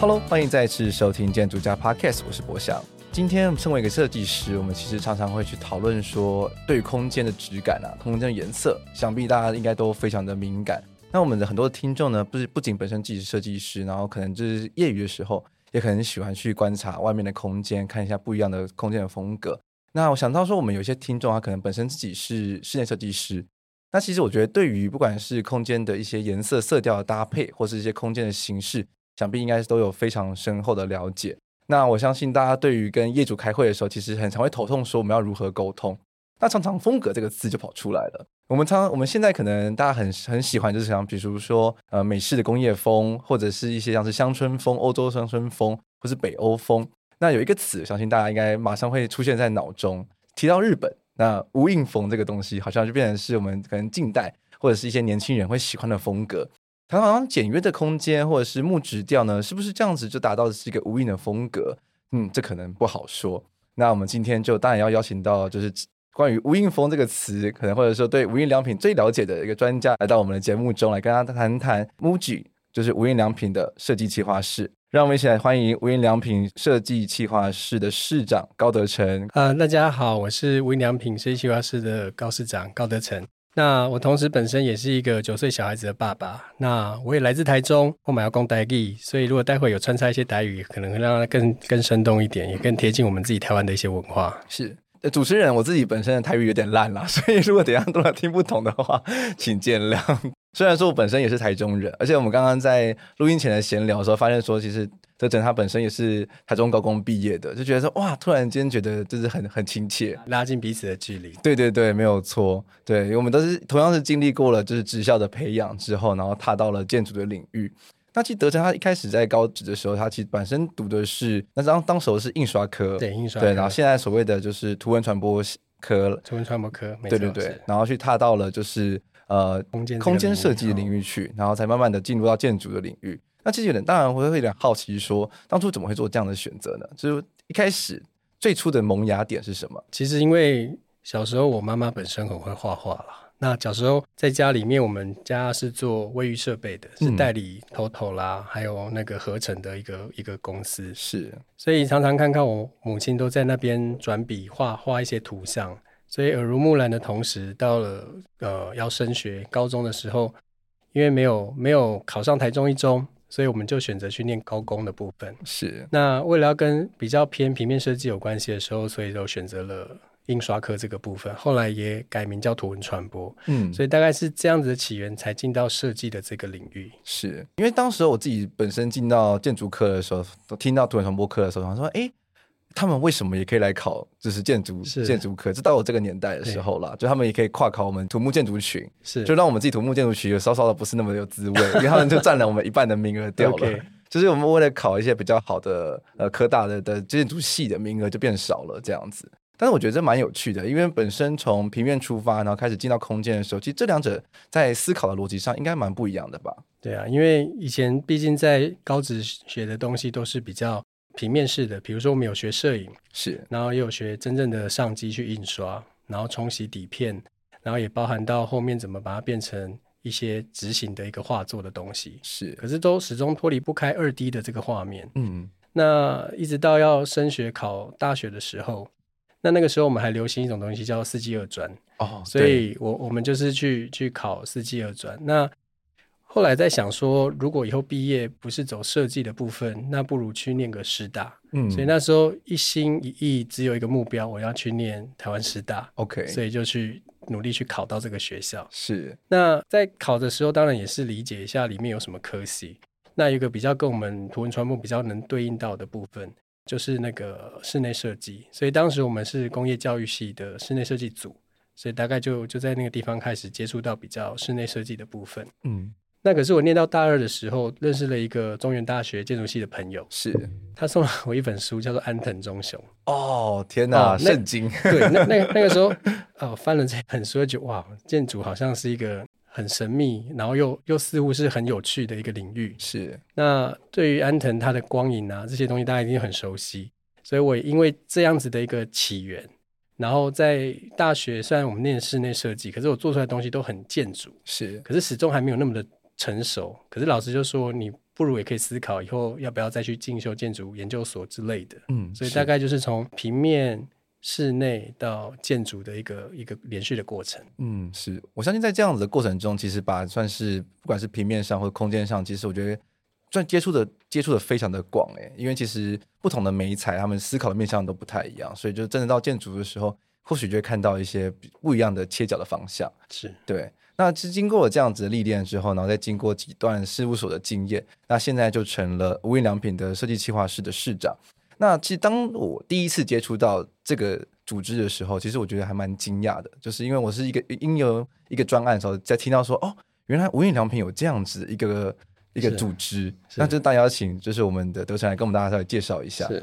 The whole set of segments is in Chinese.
Hello，欢迎再次收听建筑家 Podcast，我是博翔。今天身为一个设计师，我们其实常常会去讨论说，对空间的质感啊，空间的颜色，想必大家应该都非常的敏感。那我们的很多听众呢，不是不仅本身自己是设计师，然后可能就是业余的时候。也可能喜欢去观察外面的空间，看一下不一样的空间的风格。那我想到说，我们有些听众啊可能本身自己是室内设计师。那其实我觉得，对于不管是空间的一些颜色、色调的搭配，或是一些空间的形式，想必应该是都有非常深厚的了解。那我相信大家对于跟业主开会的时候，其实很常会头痛，说我们要如何沟通。那常常风格这个字就跑出来了。我们常我们现在可能大家很很喜欢，就是像比如说呃美式的工业风，或者是一些像是乡村风、欧洲乡村风，或是北欧风。那有一个词，相信大家应该马上会出现在脑中。提到日本，那无印风这个东西，好像就变成是我们可能近代或者是一些年轻人会喜欢的风格。它好像简约的空间或者是木质调呢，是不是这样子就达到的是一个无印的风格？嗯，这可能不好说。那我们今天就当然要邀请到就是。关于无印风这个词，可能或者说对无印良品最了解的一个专家来到我们的节目中来跟大家谈谈 MUJI，就是无印良品的设计企划室。让我们一起来欢迎无印良品设计企划室的室长高德成。啊、大家好，我是无印良品设计企划室的高室长高德成。那我同时本身也是一个九岁小孩子的爸爸。那我也来自台中，我们要讲台语，所以如果待会有穿插一些台语，可能会让它更更生动一点，也更贴近我们自己台湾的一些文化。是。主持人，我自己本身的台语有点烂啦，所以如果等一下都听不懂的话，请见谅。虽然说我本身也是台中人，而且我们刚刚在录音前的闲聊的时候，发现说其实德成他本身也是台中高工毕业的，就觉得说哇，突然间觉得就是很很亲切，拉近彼此的距离。对对对，没有错。对，我们都是同样是经历过了就是职校的培养之后，然后踏到了建筑的领域。那其实德成他一开始在高职的时候，他其实本身读的是那当当时候是印刷科，对印刷对，然后现在所谓的就是图文传播科，图文传播科，对对对，然后去踏到了就是呃空间空间设计领域去，然后才慢慢的进入到建筑的领域。那其实有点当然我会有点好奇说，说当初怎么会做这样的选择呢？就是一开始最初的萌芽点是什么？其实因为小时候我妈妈本身很会画画啦。那小时候在家里面，我们家是做卫浴设备的，是代理 TOTO 啦，还有那个合成的一个一个公司。是，所以常常看看我母亲都在那边转笔画画一些图像，所以耳濡目染的同时，到了呃要升学高中的时候，因为没有没有考上台中一中，所以我们就选择去念高工的部分。是，那为了要跟比较偏平面设计有关系的时候，所以就选择了。印刷科这个部分，后来也改名叫图文传播，嗯，所以大概是这样子的起源，才进到设计的这个领域。是因为当时我自己本身进到建筑科的时候，都听到图文传播科的时候，想说，哎、欸，他们为什么也可以来考，就是建筑建筑科？就到我这个年代的时候了，就他们也可以跨考我们土木建筑群，是，就让我们自己土木建筑群有稍稍的不是那么有滋味，因为他们就占了我们一半的名额掉了。okay. 就是我们为了考一些比较好的呃科大的的建筑系的名额就变少了这样子。但是我觉得这蛮有趣的，因为本身从平面出发，然后开始进到空间的时候，其实这两者在思考的逻辑上应该蛮不一样的吧？对啊，因为以前毕竟在高职学的东西都是比较平面式的，比如说我们有学摄影，是，然后也有学真正的上机去印刷，然后冲洗底片，然后也包含到后面怎么把它变成一些执行的一个画作的东西，是，可是都始终脱离不开二 D 的这个画面。嗯，那一直到要升学考大学的时候。那那个时候我们还流行一种东西叫四技二专哦，所以我我们就是去去考四技二专。那后来在想说，如果以后毕业不是走设计的部分，那不如去念个师大。嗯，所以那时候一心一意只有一个目标，我要去念台湾师大。OK，所以就去努力去考到这个学校。是。那在考的时候，当然也是理解一下里面有什么科系。那一个比较跟我们图文传播比较能对应到的部分。就是那个室内设计，所以当时我们是工业教育系的室内设计组，所以大概就就在那个地方开始接触到比较室内设计的部分。嗯，那可是我念到大二的时候，认识了一个中原大学建筑系的朋友，是他送了我一本书，叫做《安藤忠雄》。哦，天哪，哦、圣经！对，那那 那个时候，哦，翻了这本书，就哇，建筑好像是一个很神秘，然后又又似乎是很有趣的一个领域。是。那对于安藤他的光影啊这些东西，大家一定很熟悉。所以我也因为这样子的一个起源，然后在大学虽然我们念室内设计，可是我做出来的东西都很建筑，是，可是始终还没有那么的成熟。可是老师就说，你不如也可以思考以后要不要再去进修建筑研究所之类的。嗯，所以大概就是从平面、室内到建筑的一个一个连续的过程。嗯，是我相信在这样子的过程中，其实把算是不管是平面上或者空间上，其实我觉得。算接触的接触的非常的广诶，因为其实不同的媒材，他们思考的面向都不太一样，所以就真的到建筑的时候，或许就会看到一些不一样的切角的方向。是对。那其实经过了这样子的历练之后，然后再经过几段事务所的经验，那现在就成了无印良品的设计企划室的室长。那其实当我第一次接触到这个组织的时候，其实我觉得还蛮惊讶的，就是因为我是一个因有一个专案的时候，在听到说哦，原来无印良品有这样子一个。一个组织，那就大家请，就是我们的德成来跟我们大家稍微介绍一下。是，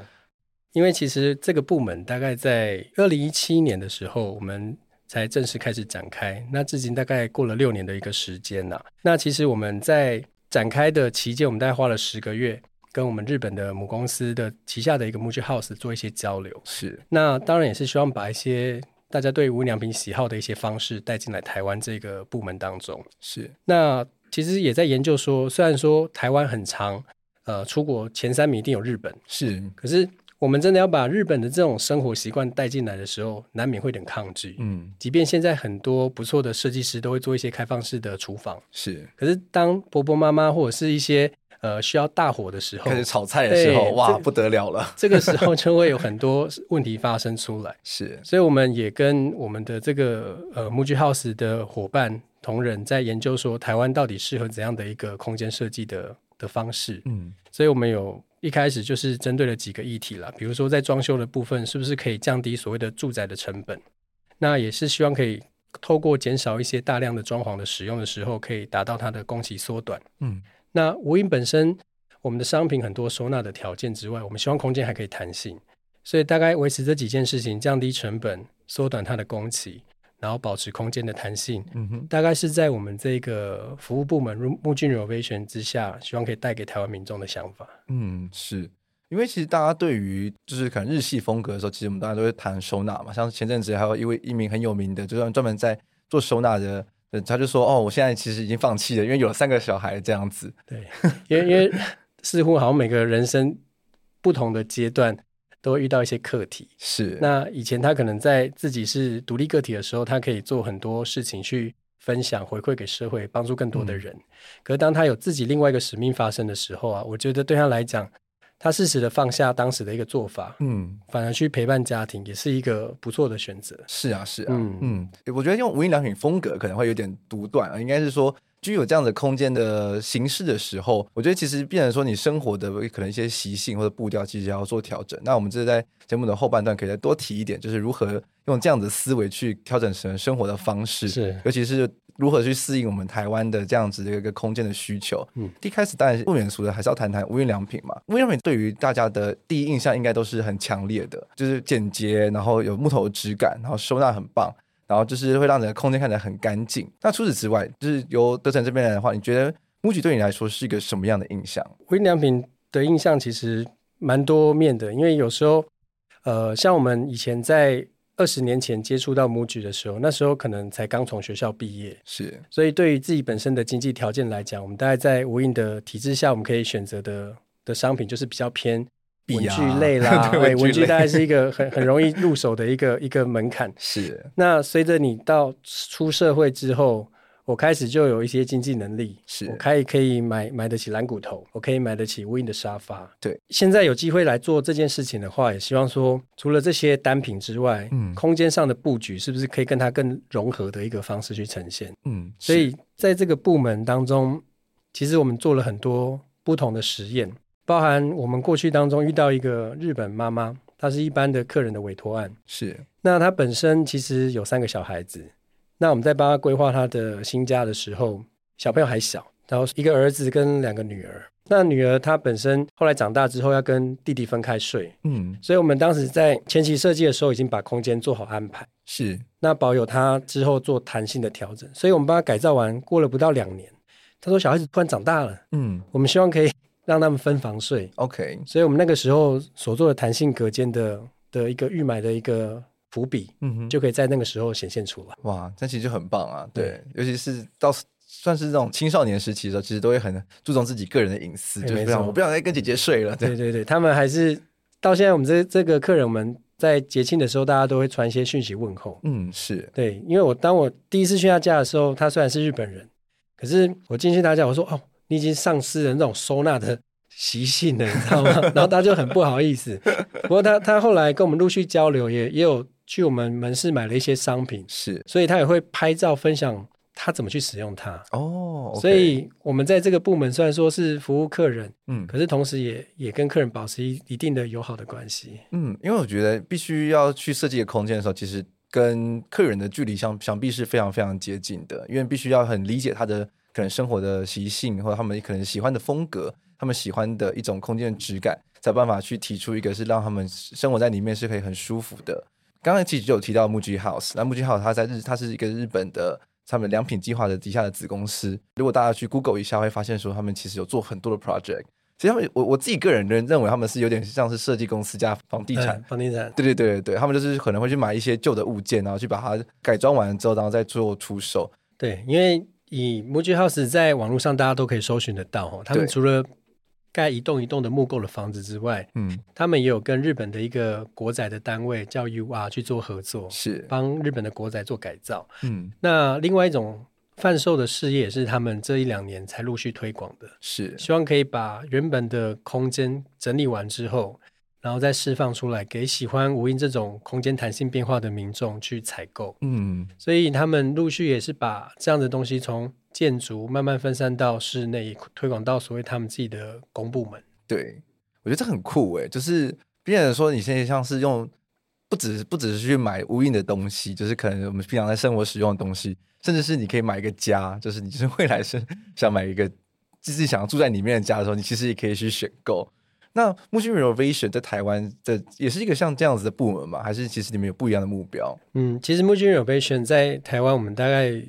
因为其实这个部门大概在二零一七年的时候，我们才正式开始展开。那至今大概过了六年的一个时间呐。那其实我们在展开的期间，我们大概花了十个月，跟我们日本的母公司的旗下的一个 Muji House 做一些交流。是，那当然也是希望把一些大家对无印良品喜好的一些方式带进来台湾这个部门当中。是，那。其实也在研究说，虽然说台湾很长，呃，出国前三名一定有日本，是，可是我们真的要把日本的这种生活习惯带进来的时候，难免会有点抗拒。嗯，即便现在很多不错的设计师都会做一些开放式的厨房，是，可是当婆婆妈妈或者是一些呃需要大火的时候，开始炒菜的时候，哇，不得了了，这个时候就会有很多问题发生出来。是，所以我们也跟我们的这个呃 Muji House 的伙伴。同仁在研究说，台湾到底适合怎样的一个空间设计的的方式？嗯，所以我们有一开始就是针对了几个议题啦，比如说在装修的部分，是不是可以降低所谓的住宅的成本？那也是希望可以透过减少一些大量的装潢的使用的时候，可以达到它的工期缩短。嗯，那无印本身我们的商品很多收纳的条件之外，我们希望空间还可以弹性，所以大概维持这几件事情，降低成本，缩短它的工期。然后保持空间的弹性，嗯哼，大概是在我们这个服务部门 Muji Renovation 之下，希望可以带给台湾民众的想法。嗯，是因为其实大家对于就是可能日系风格的时候，其实我们大家都会谈收纳嘛。像前阵子还有一位一名很有名的，就是专门在做收纳的，他就说：“哦，我现在其实已经放弃了，因为有了三个小孩这样子。”对，因为因为似乎好像每个人生不同的阶段。都会遇到一些课题，是。那以前他可能在自己是独立个体的时候，他可以做很多事情去分享、回馈给社会，帮助更多的人。嗯、可是当他有自己另外一个使命发生的时候啊，我觉得对他来讲，他适时的放下当时的一个做法，嗯，反而去陪伴家庭，也是一个不错的选择。是啊，是啊，嗯嗯，我觉得用无印良品风格可能会有点独断啊，应该是说。具有这样的空间的形式的时候，我觉得其实变成说你生活的可能一些习性或者步调，其实要做调整。那我们这是在节目的后半段可以再多提一点，就是如何用这样的思维去调整成生活的方式，是，尤其是如何去适应我们台湾的这样子的一个空间的需求。嗯，一开始当然不免俗的还是要谈谈无印良品嘛。无印良品对于大家的第一印象应该都是很强烈的，就是简洁，然后有木头的质感，然后收纳很棒。然后就是会让整个空间看起来很干净。那除此之外，就是由德成这边来的话，你觉得 Muji 对你来说是一个什么样的印象？无印良品的印象其实蛮多面的，因为有时候，呃，像我们以前在二十年前接触到 Muji 的时候，那时候可能才刚从学校毕业，是，所以对于自己本身的经济条件来讲，我们大概在无印的体制下，我们可以选择的的商品就是比较偏。文具类啦，对，文具大概是一个很很容易入手的一个一个门槛。是。那随着你到出社会之后，我开始就有一些经济能力，是我可以可以买买得起蓝骨头，我可以买得起 Win 的沙发。对。现在有机会来做这件事情的话，也希望说，除了这些单品之外，嗯，空间上的布局是不是可以跟它更融合的一个方式去呈现？嗯。所以在这个部门当中，其实我们做了很多不同的实验。包含我们过去当中遇到一个日本妈妈，她是一般的客人的委托案。是，那她本身其实有三个小孩子，那我们在帮她规划她的新家的时候，小朋友还小，然后一个儿子跟两个女儿。那女儿她本身后来长大之后要跟弟弟分开睡，嗯，所以我们当时在前期设计的时候已经把空间做好安排，是，那保有她之后做弹性的调整。所以我们帮她改造完，过了不到两年，她说小孩子突然长大了，嗯，我们希望可以让他们分房睡，OK，所以我们那个时候所做的弹性隔间的的一个预埋的一个伏笔，嗯哼，就可以在那个时候显现出来。哇，这其实就很棒啊，对，对尤其是到。算是这种青少年时期的时候，其实都会很注重自己个人的隐私，就是不想我不想再跟姐姐睡了。对对对对，他们还是到现在，我们这这个客人，我们在节庆的时候，大家都会传一些讯息问候。嗯，是对，因为我当我第一次去他家的时候，他虽然是日本人，可是我进去他家，我说哦，你已经丧失了那种收纳的习性了，你知道吗？然后他就很不好意思。不过他他后来跟我们陆续交流，也也有去我们门市买了一些商品，是，所以他也会拍照分享。他怎么去使用它？哦，oh, okay. 所以我们在这个部门虽然说是服务客人，嗯，可是同时也也跟客人保持一一定的友好的关系。嗯，因为我觉得必须要去设计空间的时候，其实跟客人的距离相想必是非常非常接近的，因为必须要很理解他的可能生活的习性，或者他们可能喜欢的风格，他们喜欢的一种空间的质感，才有办法去提出一个是让他们生活在里面是可以很舒服的。刚刚其实就有提到 Muji House，那 Muji House 它在日，它是一个日本的。他们良品计划的底下的子公司，如果大家去 Google 一下，会发现说他们其实有做很多的 project。其实他们，我我自己个人认认为他们是有点像是设计公司加房地产。嗯、房地产。对对对对对，他们就是可能会去买一些旧的物件，然后去把它改装完之后，然后再做出售。对，因为以 Muji House 在网络上大家都可以搜寻得到哦，他们除了盖一栋一栋的木构的房子之外，嗯，他们也有跟日本的一个国宅的单位叫 UR 去做合作，是。帮日本的国宅做改造。嗯，那另外一种贩售的事业也是他们这一两年才陆续推广的，是。希望可以把原本的空间整理完之后，然后再释放出来给喜欢无印这种空间弹性变化的民众去采购。嗯，所以他们陆续也是把这样的东西从建筑慢慢分散到室内，推广到所谓他们自己的公部门。对，我觉得这很酷诶，就是变得说你现在像是用，不只是不只是去买无印的东西，就是可能我们平常在生活使用的东西，甚至是你可以买一个家，就是你就是未来是想买一个自己想要住在里面的家的时候，你其实也可以去选购。那 Muji Renovation 在台湾的也是一个像这样子的部门吗？还是其实你们有不一样的目标？嗯，其实 Muji Renovation 在台湾我们大概。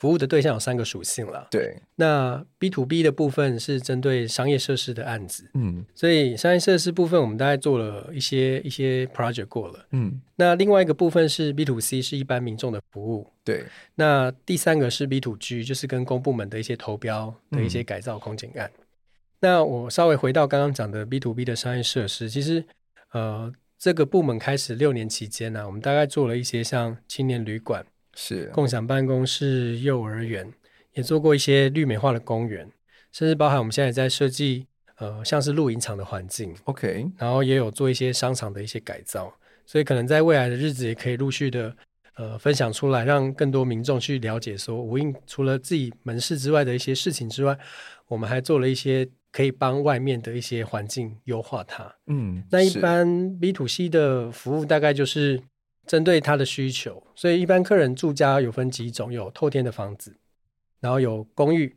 服务的对象有三个属性了。对，那 B to B 的部分是针对商业设施的案子，嗯，所以商业设施部分我们大概做了一些一些 project 过了，嗯，那另外一个部分是 B to C，是一般民众的服务，对，那第三个是 B to G，就是跟公部门的一些投标的一些改造空间案。嗯、那我稍微回到刚刚讲的 B to B 的商业设施，其实呃，这个部门开始六年期间呢、啊，我们大概做了一些像青年旅馆。是共享办公室、幼儿园，也做过一些绿美化的公园，甚至包含我们现在在设计，呃，像是露营场的环境，OK，然后也有做一些商场的一些改造，所以可能在未来的日子也可以陆续的，呃，分享出来，让更多民众去了解说，无印除了自己门市之外的一些事情之外，我们还做了一些可以帮外面的一些环境优化它。嗯，那一般 B to C 的服务大概就是。针对他的需求，所以一般客人住家有分几种，有透天的房子，然后有公寓，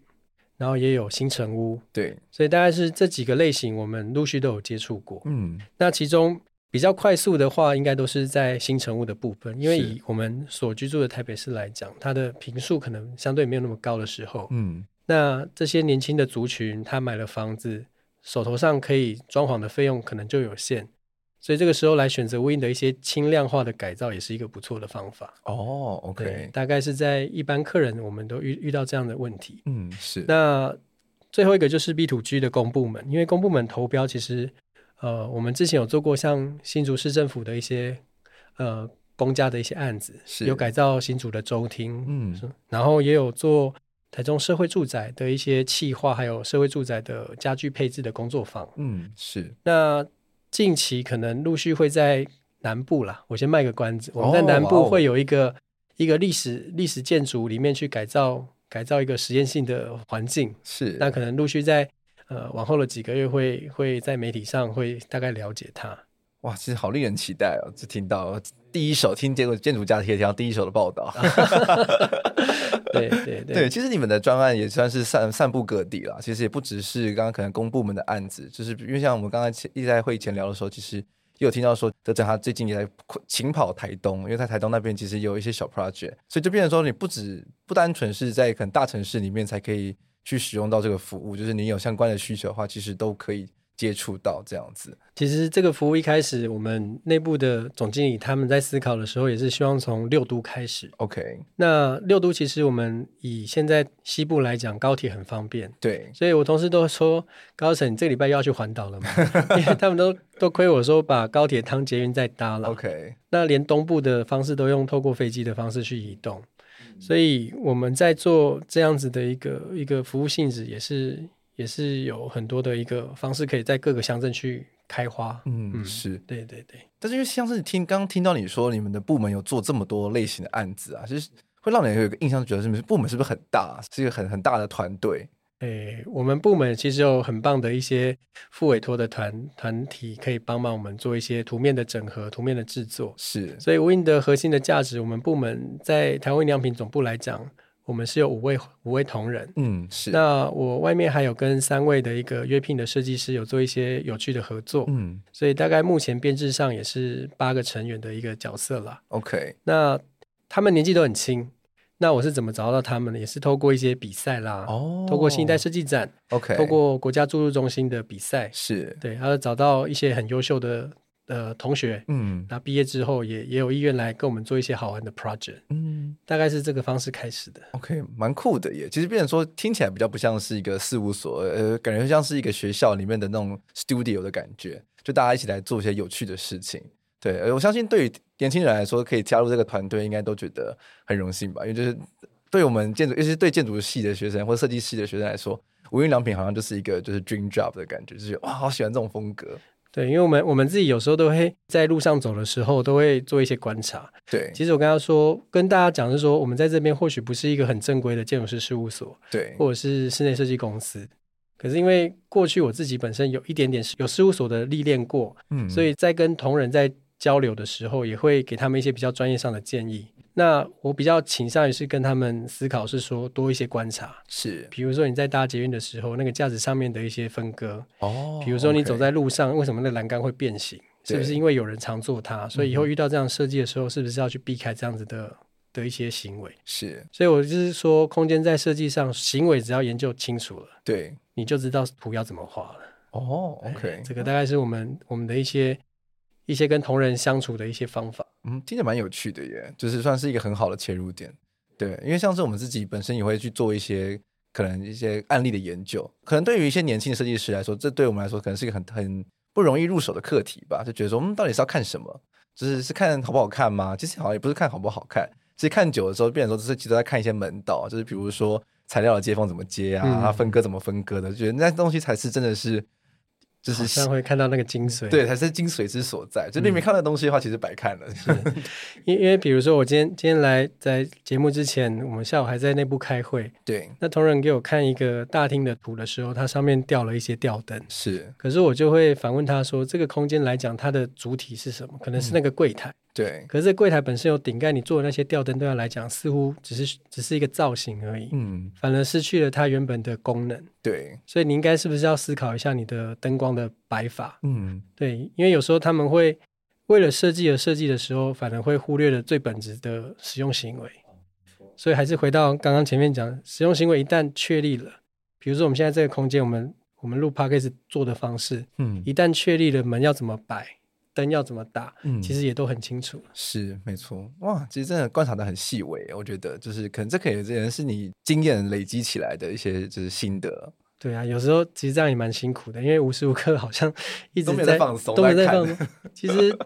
然后也有新城屋。对，所以大概是这几个类型，我们陆续都有接触过。嗯，那其中比较快速的话，应该都是在新城屋的部分，因为以我们所居住的台北市来讲，它的坪数可能相对没有那么高的时候，嗯，那这些年轻的族群，他买了房子，手头上可以装潢的费用可能就有限。所以这个时候来选择 Win 的一些轻量化的改造，也是一个不错的方法。哦，OK，大概是在一般客人，我们都遇遇到这样的问题。嗯，是。那最后一个就是 B to G 的公部门，因为公部门投标，其实呃，我们之前有做过像新竹市政府的一些呃公家的一些案子，是有改造新竹的州厅，嗯，然后也有做台中社会住宅的一些企划，还有社会住宅的家具配置的工作坊。嗯，是。那近期可能陆续会在南部啦，我先卖个关子。我们在南部会有一个、哦、一个历史历史建筑里面去改造改造一个实验性的环境，是。那可能陆续在呃往后的几个月会会在媒体上会大概了解它。哇，其实好令人期待哦！就听到第一手听建筑建筑家贴条第一手的报道。对 对对，其实你们的专案也算是散散布各地了。其实也不只是刚刚可能公部门的案子，就是因为像我们刚刚一直在会议前聊的时候，其实也有听到说德成他最近也在勤跑台东，因为在台东那边其实有一些小 project，所以就变成说你不止不单纯是在可能大城市里面才可以去使用到这个服务，就是你有相关的需求的话，其实都可以。接触到这样子，其实这个服务一开始，我们内部的总经理他们在思考的时候，也是希望从六都开始。OK，那六都其实我们以现在西部来讲，高铁很方便。对，所以我同事都说，高层你这个礼拜又要去环岛了嘛？因为他们都都亏我说把高铁当捷运再搭了。OK，那连东部的方式都用透过飞机的方式去移动，所以我们在做这样子的一个一个服务性质也是。也是有很多的一个方式，可以在各个乡镇去开花。嗯，嗯是对对对。但是因为像是听刚刚听到你说，你们的部门有做这么多类型的案子啊，就是会让人有一个印象，觉得是不是部门是不是很大，是一个很很大的团队？诶，我们部门其实有很棒的一些副委托的团团体，可以帮忙我们做一些图面的整合、图面的制作。是，所以 Win 的核心的价值，我们部门在台湾良品总部来讲。我们是有五位五位同仁，嗯，是。那我外面还有跟三位的一个约聘的设计师有做一些有趣的合作，嗯，所以大概目前编制上也是八个成员的一个角色啦。OK，那他们年纪都很轻，那我是怎么找到他们的？也是透过一些比赛啦，哦，透过新一代设计展，OK，透过国家注入中心的比赛，是对，还有找到一些很优秀的。呃，同学，嗯，那毕业之后也也有意愿来跟我们做一些好玩的 project，嗯，大概是这个方式开始的。OK，蛮酷的耶。其实变成说听起来比较不像是一个事务所，呃，感觉像是一个学校里面的那种 studio 的感觉，就大家一起来做一些有趣的事情。对，呃，我相信对于年轻人来说，可以加入这个团队，应该都觉得很荣幸吧？因为就是对我们建筑，尤其是对建筑系的学生或者设计系的学生来说，无印良品好像就是一个就是 dream job 的感觉，就是哇，好喜欢这种风格。对，因为我们我们自己有时候都会在路上走的时候，都会做一些观察。对，其实我跟他说，跟大家讲是说，我们在这边或许不是一个很正规的建筑师事务所，对，或者是室内设计公司。可是因为过去我自己本身有一点点有事务所的历练过，嗯，所以在跟同仁在交流的时候，也会给他们一些比较专业上的建议。那我比较倾向于是跟他们思考，是说多一些观察，是，比如说你在搭捷运的时候，那个架子上面的一些分割，哦，比如说你走在路上，为什么那栏杆会变形？是不是因为有人常坐它？所以以后遇到这样设计的时候，是不是要去避开这样子的的一些行为？是，所以我就是说，空间在设计上，行为只要研究清楚了，对，你就知道图要怎么画了。哦，OK，这个大概是我们我们的一些。一些跟同仁相处的一些方法，嗯，听着蛮有趣的耶，就是算是一个很好的切入点，对，因为像是我们自己本身也会去做一些可能一些案例的研究，可能对于一些年轻的设计师来说，这对我们来说可能是一个很很不容易入手的课题吧，就觉得说，我们到底是要看什么？就是是看好不好看吗？其实好像也不是看好不好看，其实看久了之后，变成说这是其实都在看一些门道，就是比如说材料的接缝怎么接啊，它、嗯、分割怎么分割的，觉得那东西才是真的是。就是像会看到那个精髓，对，才是精髓之所在。就你没看到东西的话，嗯、其实白看了。因因为比如说，我今天今天来在节目之前，我们下午还在内部开会。对，那同仁给我看一个大厅的图的时候，它上面吊了一些吊灯。是，可是我就会反问他说：“这个空间来讲，它的主体是什么？可能是那个柜台。嗯”对，可是柜台本身有顶盖，你做的那些吊灯对它来讲，似乎只是只是一个造型而已，嗯，反而失去了它原本的功能。对，所以你应该是不是要思考一下你的灯光的摆法？嗯，对，因为有时候他们会为了设计而设计的时候，反而会忽略了最本质的使用行为。所以还是回到刚刚前面讲，使用行为一旦确立了，比如说我们现在这个空间，我们我们录 Podcast 做的方式，嗯，一旦确立了门要怎么摆。灯要怎么打？嗯，其实也都很清楚。是，没错。哇，其实真的观察的很细微。我觉得，就是可能这可以，这是你经验累积起来的一些就是心得。对啊，有时候其实这样也蛮辛苦的，因为无时无刻好像 一直在，在放松，都没在放松。其实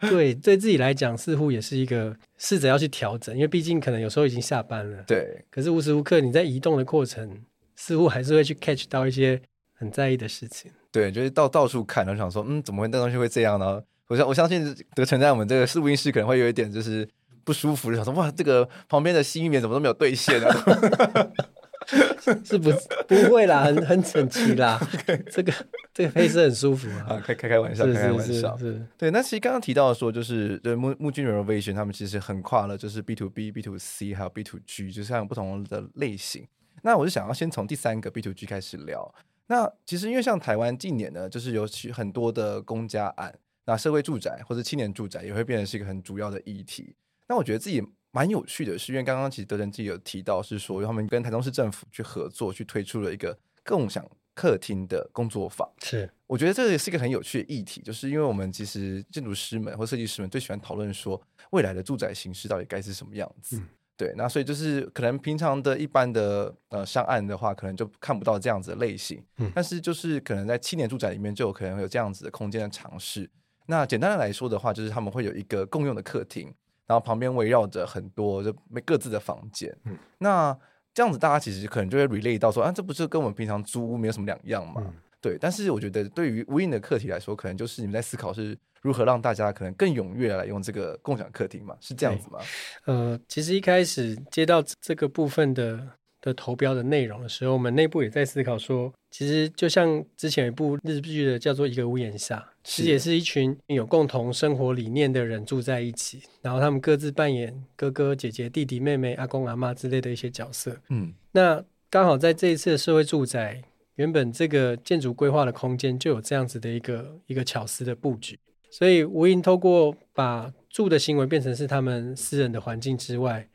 对对自己来讲，似乎也是一个试着要去调整，因为毕竟可能有时候已经下班了。对。可是无时无刻你在移动的过程，似乎还是会去 catch 到一些很在意的事情。对，就是到到处看，然后想说，嗯，怎么会那东西会这样呢？我相我相信德成在我们这个录音室可能会有一点就是不舒服，就想说，哇，这个旁边的吸音棉怎么都没有兑现啊？是不不会啦，很很整齐啦。这个这个配色很舒服啊，啊，开开开玩笑，开开玩笑，是，对。那其实刚刚提到说，就是对木木君 Renovation，他们其实很跨了，就是 B to B、B to C，还有 B to G，就是像不同的类型。那我就想要先从第三个 B to G 开始聊。那其实因为像台湾近年呢，就是尤其很多的公家案，那社会住宅或者青年住宅也会变成是一个很主要的议题。那我觉得自己蛮有趣的是，因为刚刚其实德仁自己有提到是说，他们跟台中市政府去合作，去推出了一个共享客厅的工作坊。是，我觉得这也是一个很有趣的议题，就是因为我们其实建筑师们或设计师们最喜欢讨论说，未来的住宅形式到底该是什么样子。嗯对，那所以就是可能平常的一般的呃上岸的话，可能就看不到这样子的类型。嗯，但是就是可能在青年住宅里面就有可能会有这样子的空间的尝试。那简单的来说的话，就是他们会有一个共用的客厅，然后旁边围绕着很多就各自的房间。嗯，那这样子大家其实可能就会 relate 到说，啊，这不是跟我们平常租屋没有什么两样嘛？嗯对，但是我觉得对于无印的课题来说，可能就是你们在思考是如何让大家可能更踊跃来用这个共享客厅嘛？是这样子吗？呃，其实一开始接到这个部分的的投标的内容的时候，我们内部也在思考说，其实就像之前有一部日剧的叫做《一个屋檐下》，其实也是一群有共同生活理念的人住在一起，然后他们各自扮演哥哥姐姐、弟弟妹妹、阿公阿妈之类的一些角色。嗯，那刚好在这一次的社会住宅。原本这个建筑规划的空间就有这样子的一个一个巧思的布局，所以无印透过把住的行为变成是他们私人的环境之外，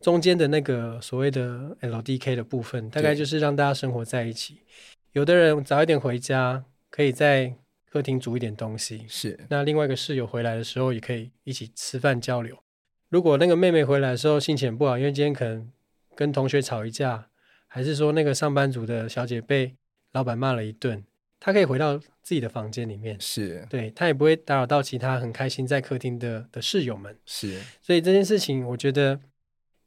中间的那个所谓的 LDK 的部分，大概就是让大家生活在一起。有的人早一点回家，可以在客厅煮一点东西，是。那另外一个室友回来的时候，也可以一起吃饭交流。如果那个妹妹回来的时候心情不好，因为今天可能跟同学吵一架。还是说那个上班族的小姐被老板骂了一顿，她可以回到自己的房间里面，是对，他也不会打扰到其他很开心在客厅的的室友们，是。所以这件事情，我觉得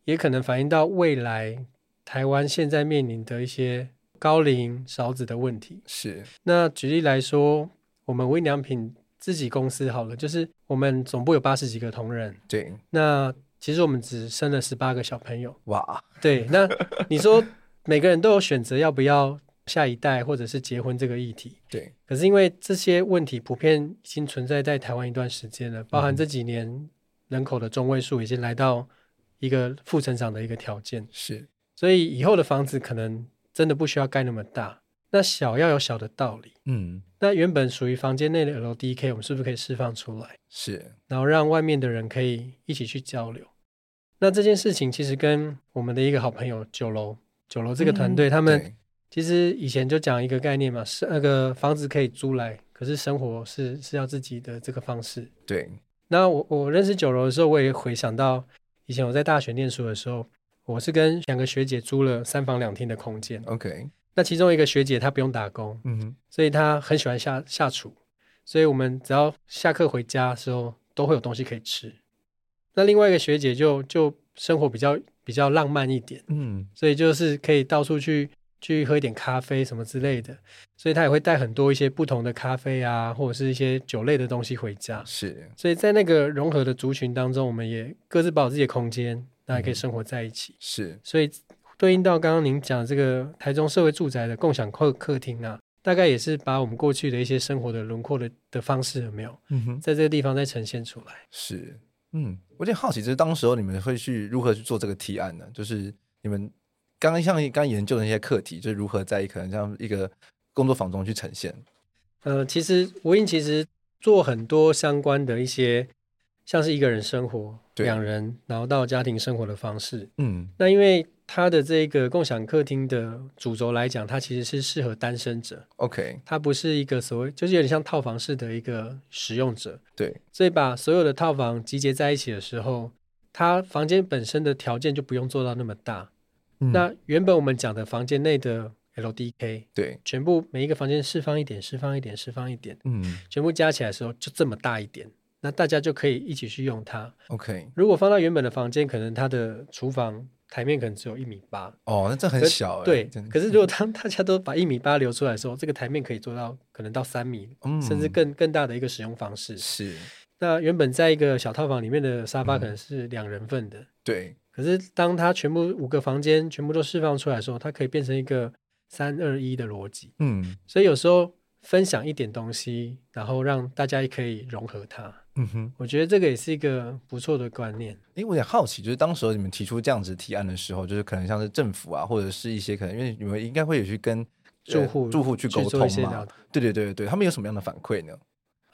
也可能反映到未来台湾现在面临的一些高龄少子的问题。是。那举例来说，我们无印良品自己公司好了，就是我们总部有八十几个同仁，对。那其实我们只生了十八个小朋友，哇，对。那你说。每个人都有选择要不要下一代或者是结婚这个议题，对。可是因为这些问题普遍已经存在在台湾一段时间了，包含这几年人口的中位数已经来到一个负成长的一个条件，是。所以以后的房子可能真的不需要盖那么大，那小要有小的道理，嗯。那原本属于房间内的 LDK，我们是不是可以释放出来？是。然后让外面的人可以一起去交流。那这件事情其实跟我们的一个好朋友九楼。九楼这个团队，嗯、他们其实以前就讲一个概念嘛，是那个房子可以租来，可是生活是是要自己的这个方式。对。那我我认识九楼的时候，我也回想到以前我在大学念书的时候，我是跟两个学姐租了三房两厅的空间。OK。那其中一个学姐她不用打工，嗯哼，所以她很喜欢下下厨，所以我们只要下课回家的时候都会有东西可以吃。那另外一个学姐就就生活比较。比较浪漫一点，嗯，所以就是可以到处去去喝一点咖啡什么之类的，所以他也会带很多一些不同的咖啡啊，或者是一些酒类的东西回家。是，所以在那个融合的族群当中，我们也各自保有自己的空间，那也可以生活在一起。是，所以对应到刚刚您讲这个台中社会住宅的共享客客厅啊，大概也是把我们过去的一些生活的轮廓的的方式有没有？嗯哼，在这个地方再呈现出来。是。嗯，我有点好奇，就是当时候你们会去如何去做这个提案呢？就是你们刚刚像刚研究的那些课题，就是如何在可能像一个工作坊中去呈现。呃，其实无印其实做很多相关的一些，像是一个人生活，两人，然后到家庭生活的方式。嗯，那因为。它的这个共享客厅的主轴来讲，它其实是适合单身者。OK，它不是一个所谓，就是有点像套房式的一个使用者。对，所以把所有的套房集结在一起的时候，它房间本身的条件就不用做到那么大。嗯、那原本我们讲的房间内的 LDK，对，全部每一个房间释放一点，释放一点，释放一点，嗯，全部加起来的时候就这么大一点，那大家就可以一起去用它。OK，如果放到原本的房间，可能它的厨房。台面可能只有一米八哦，那这很小哎。对，可是如果当大家都把一米八留出来的时候，这个台面可以做到可能到三米，嗯，甚至更更大的一个使用方式。是。那原本在一个小套房里面的沙发可能是两人份的，对。可是当它全部五个房间全部都释放出来的时候，它可以变成一个三二一的逻辑。嗯。所以有时候分享一点东西，然后让大家也可以融合它。嗯哼，我觉得这个也是一个不错的观念。哎，我有点好奇，就是当时你们提出这样子提案的时候，就是可能像是政府啊，或者是一些可能，因为你们应该会有去跟住户住户去沟通嘛？对对对对，他们有什么样的反馈呢？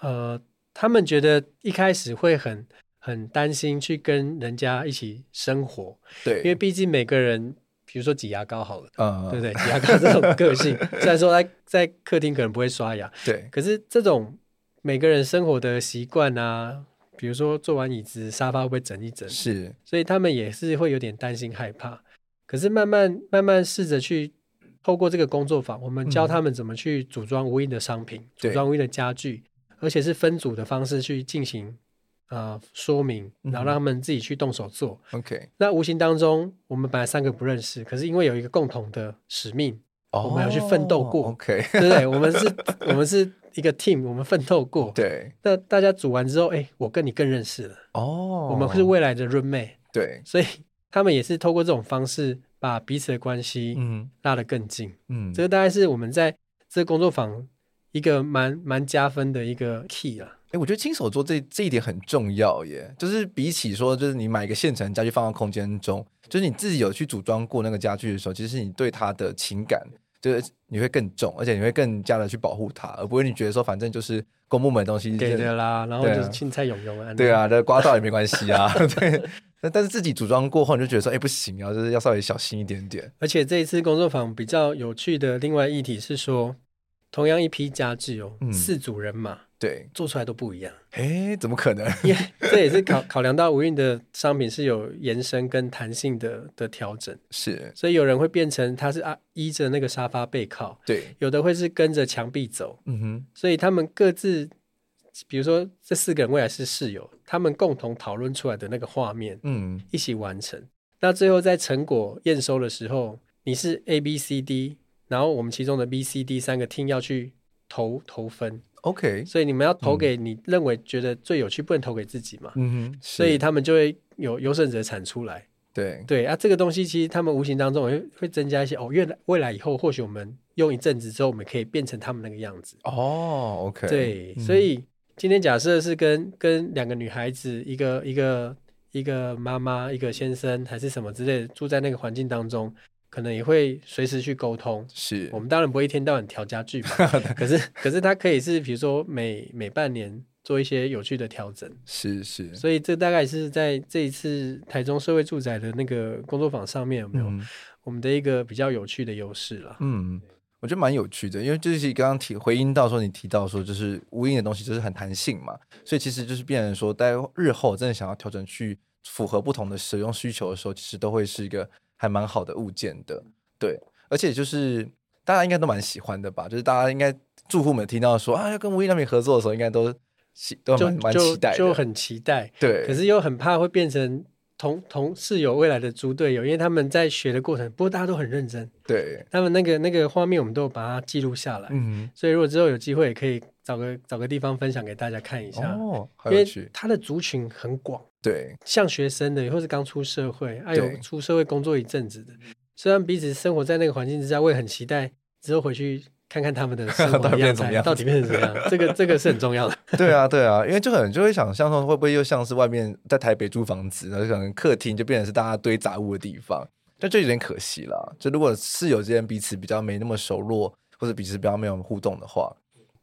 呃，他们觉得一开始会很很担心去跟人家一起生活，对，因为毕竟每个人，比如说挤牙膏好了，嗯，对不对？挤牙膏这种个性，虽然说在在客厅可能不会刷牙，对，可是这种。每个人生活的习惯啊，比如说坐完椅子，沙发会不会整一整？是，所以他们也是会有点担心害怕。可是慢慢慢慢试着去透过这个工作坊，我们教他们怎么去组装无印的商品，嗯、组装无印的家具，而且是分组的方式去进行呃说明，然后让他们自己去动手做。OK，、嗯、那无形当中，我们本来三个不认识，可是因为有一个共同的使命，哦、我们要去奋斗过。OK，对不对？我们是，我们是。一个 team，我们奋斗过。对，那大家组完之后，哎，我跟你更认识了。哦，我们是未来的 roommate。对，所以他们也是透过这种方式，把彼此的关系嗯拉得更近。嗯，这个大概是我们在这个工作坊一个蛮蛮加分的一个 key 啊。哎，我觉得亲手做这这一点很重要耶，就是比起说，就是你买一个现成家具放到空间中，就是你自己有去组装过那个家具的时候，其实是你对它的情感。就是你会更重，而且你会更加的去保护它，而不会你觉得说反正就是公部门的东西给的啦，然后就是青菜用用啊，对啊，那刮到也没关系啊，对。那但是自己组装过后，你就觉得说，哎，不行啊，就是要稍微小心一点点。而且这一次工作坊比较有趣的另外议题是说，同样一批家具哦，嗯、四组人马。对，做出来都不一样。哎，怎么可能？因为这也是考考量到无印的商品是有延伸跟弹性的的调整，是。所以有人会变成他是啊依着那个沙发背靠，对。有的会是跟着墙壁走，嗯哼。所以他们各自，比如说这四个人未来是室友，他们共同讨论出来的那个画面，嗯，一起完成。那最后在成果验收的时候，你是 A B C D，然后我们其中的 B C D 三个 team 要去投投分。OK，所以你们要投给你认为觉得最有趣，嗯、不能投给自己嘛？嗯哼，所以他们就会有优胜者产出来。对对啊，这个东西其实他们无形当中会会增加一些哦，未来未来以后或许我们用一阵子之后，我们可以变成他们那个样子。哦，OK，对，所以今天假设是跟跟两个女孩子，一个一个一个妈妈，一个先生，还是什么之类的，住在那个环境当中。可能也会随时去沟通，是我们当然不会一天到晚调家具嘛。可是，可是它可以是，比如说每每半年做一些有趣的调整，是是。所以这大概是在这一次台中社会住宅的那个工作坊上面有没有我们的一个比较有趣的优势了？嗯，我觉得蛮有趣的，因为就是刚刚提回应到说，你提到说就是无印的东西就是很弹性嘛，所以其实就是变成说，在日后真的想要调整去符合不同的使用需求的时候，其实都会是一个。还蛮好的物件的，对，而且就是大家应该都蛮喜欢的吧？就是大家应该住户们听到说啊要跟无印良品合作的时候，应该都喜都蛮蛮期待，就很期待。对，可是又很怕会变成同同室友未来的猪队友，因为他们在学的过程，不过大家都很认真。对，他们那个那个画面，我们都有把它记录下来。嗯，所以如果之后有机会，也可以找个找个地方分享给大家看一下。因为他的族群很广。对，像学生的，或是刚出社会，还、啊、有出社会工作一阵子的，虽然彼此生活在那个环境之下，我也很期待之后回去看看他们的生活 样变怎么样，到底变成怎么样。这个这个是很重要的。对啊，对啊，因为就可能就会想象说，会不会又像是外面在台北租房子，然后可能客厅就变成是大家堆杂物的地方，但就有点可惜了。就如果室友之间彼此比较没那么熟络，或者彼此比较没有互动的话，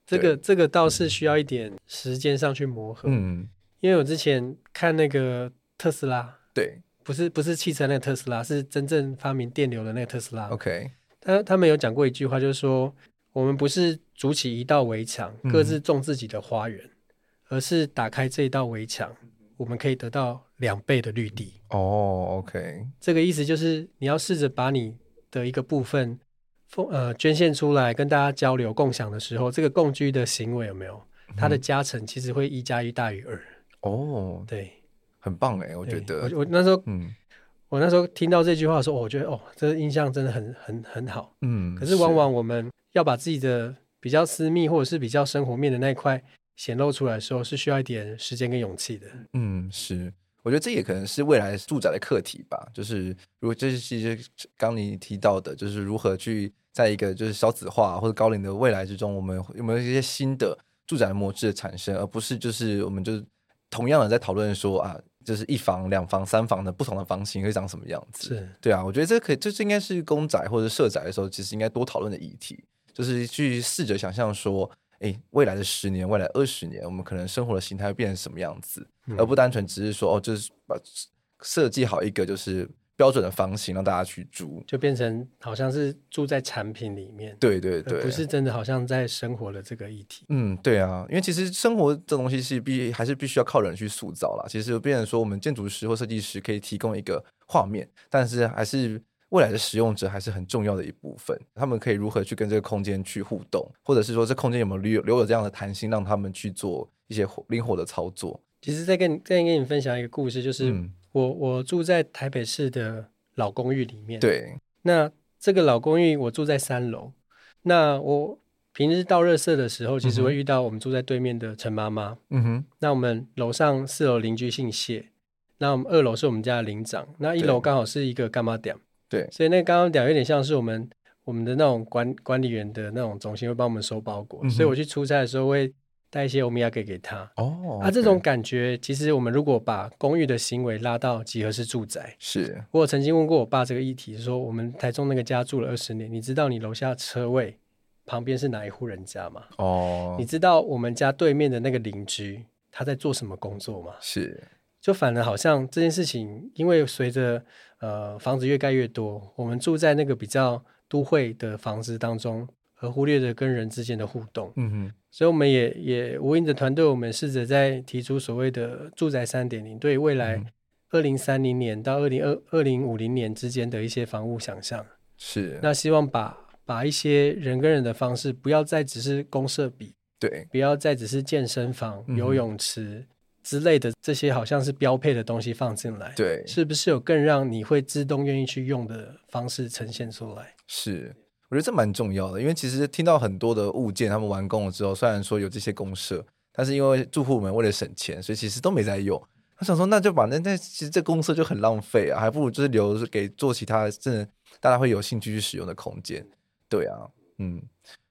这个这个倒是需要一点时间上去磨合。嗯。因为我之前看那个特斯拉，对，不是不是汽车那个特斯拉，是真正发明电流的那个特斯拉。OK，他他们有讲过一句话，就是说我们不是筑起一道围墙，各自种自己的花园，嗯、而是打开这一道围墙，我们可以得到两倍的绿地。哦，OK，这个意思就是你要试着把你的一个部分，呃，捐献出来跟大家交流共享的时候，这个共居的行为有没有？它的加成其实会一加一大于二。哦，对，很棒哎，我觉得我我那时候，嗯，我那时候听到这句话的时候，我觉得哦，这个印象真的很很很好，嗯。可是往往我们要把自己的比较私密或者是比较生活面的那一块显露出来的时候，是需要一点时间跟勇气的。嗯，是，我觉得这也可能是未来住宅的课题吧。就是如果这些刚你提到的，就是如何去。在一个就是少子化或者高龄的未来之中，我们有没有一些新的住宅模式的产生，而不是就是我们就同样的在讨论说啊，就是一房、两房、三房的不同的房型会长什么样子？是对啊，我觉得这可以，这应该是公宅或者社宅的时候，其实应该多讨论的议题，就是去试着想象说，哎，未来的十年、未来二十年，我们可能生活的形态会变成什么样子，嗯、而不单纯只是说哦，就是把设计好一个就是。标准的房型让大家去住，就变成好像是住在产品里面。对对对，不是真的好像在生活的这个议题。嗯，对啊，因为其实生活这东西是必还是必须要靠人去塑造啦。其实变成说，我们建筑师或设计师可以提供一个画面，但是还是未来的使用者还是很重要的一部分。他们可以如何去跟这个空间去互动，或者是说这空间有没有留留有这样的弹性，让他们去做一些灵活的操作。其实再跟再跟你分享一个故事，就是。嗯我我住在台北市的老公寓里面。对，那这个老公寓我住在三楼。那我平日到热色的时候，其实会遇到我们住在对面的陈妈妈。嗯哼。那我们楼上四楼邻居姓谢，那我们二楼是我们家的邻长，那一楼刚好是一个干妈店。对。所以那刚刚讲有点像是我们我们的那种管管理员的那种中心，会帮我们收包裹。嗯、所以我去出差的时候会。带一些欧米亚给给他哦，啊，这种感觉其实我们如果把公寓的行为拉到集合式住宅，是我曾经问过我爸这个议题，说我们台中那个家住了二十年，你知道你楼下车位旁边是哪一户人家吗？哦，你知道我们家对面的那个邻居他在做什么工作吗？是，就反而好像这件事情，因为随着呃房子越盖越多，我们住在那个比较都会的房子当中。而忽略了跟人之间的互动，嗯哼，所以我们也也无印的团队，我们试着在提出所谓的住宅三点零，对未来二零三零年到二零二二零五零年之间的一些房屋想象，是那希望把把一些人跟人的方式，不要再只是公社比，对，不要再只是健身房、游泳池之类的这些好像是标配的东西放进来，对，是不是有更让你会自动愿意去用的方式呈现出来？是。我觉得这蛮重要的，因为其实听到很多的物件，他们完工了之后，虽然说有这些公社，但是因为住户们为了省钱，所以其实都没在用。他想说，那就把那那其实这公社就很浪费啊，还不如就是留着给做其他真的大家会有兴趣去使用的空间。对啊，嗯，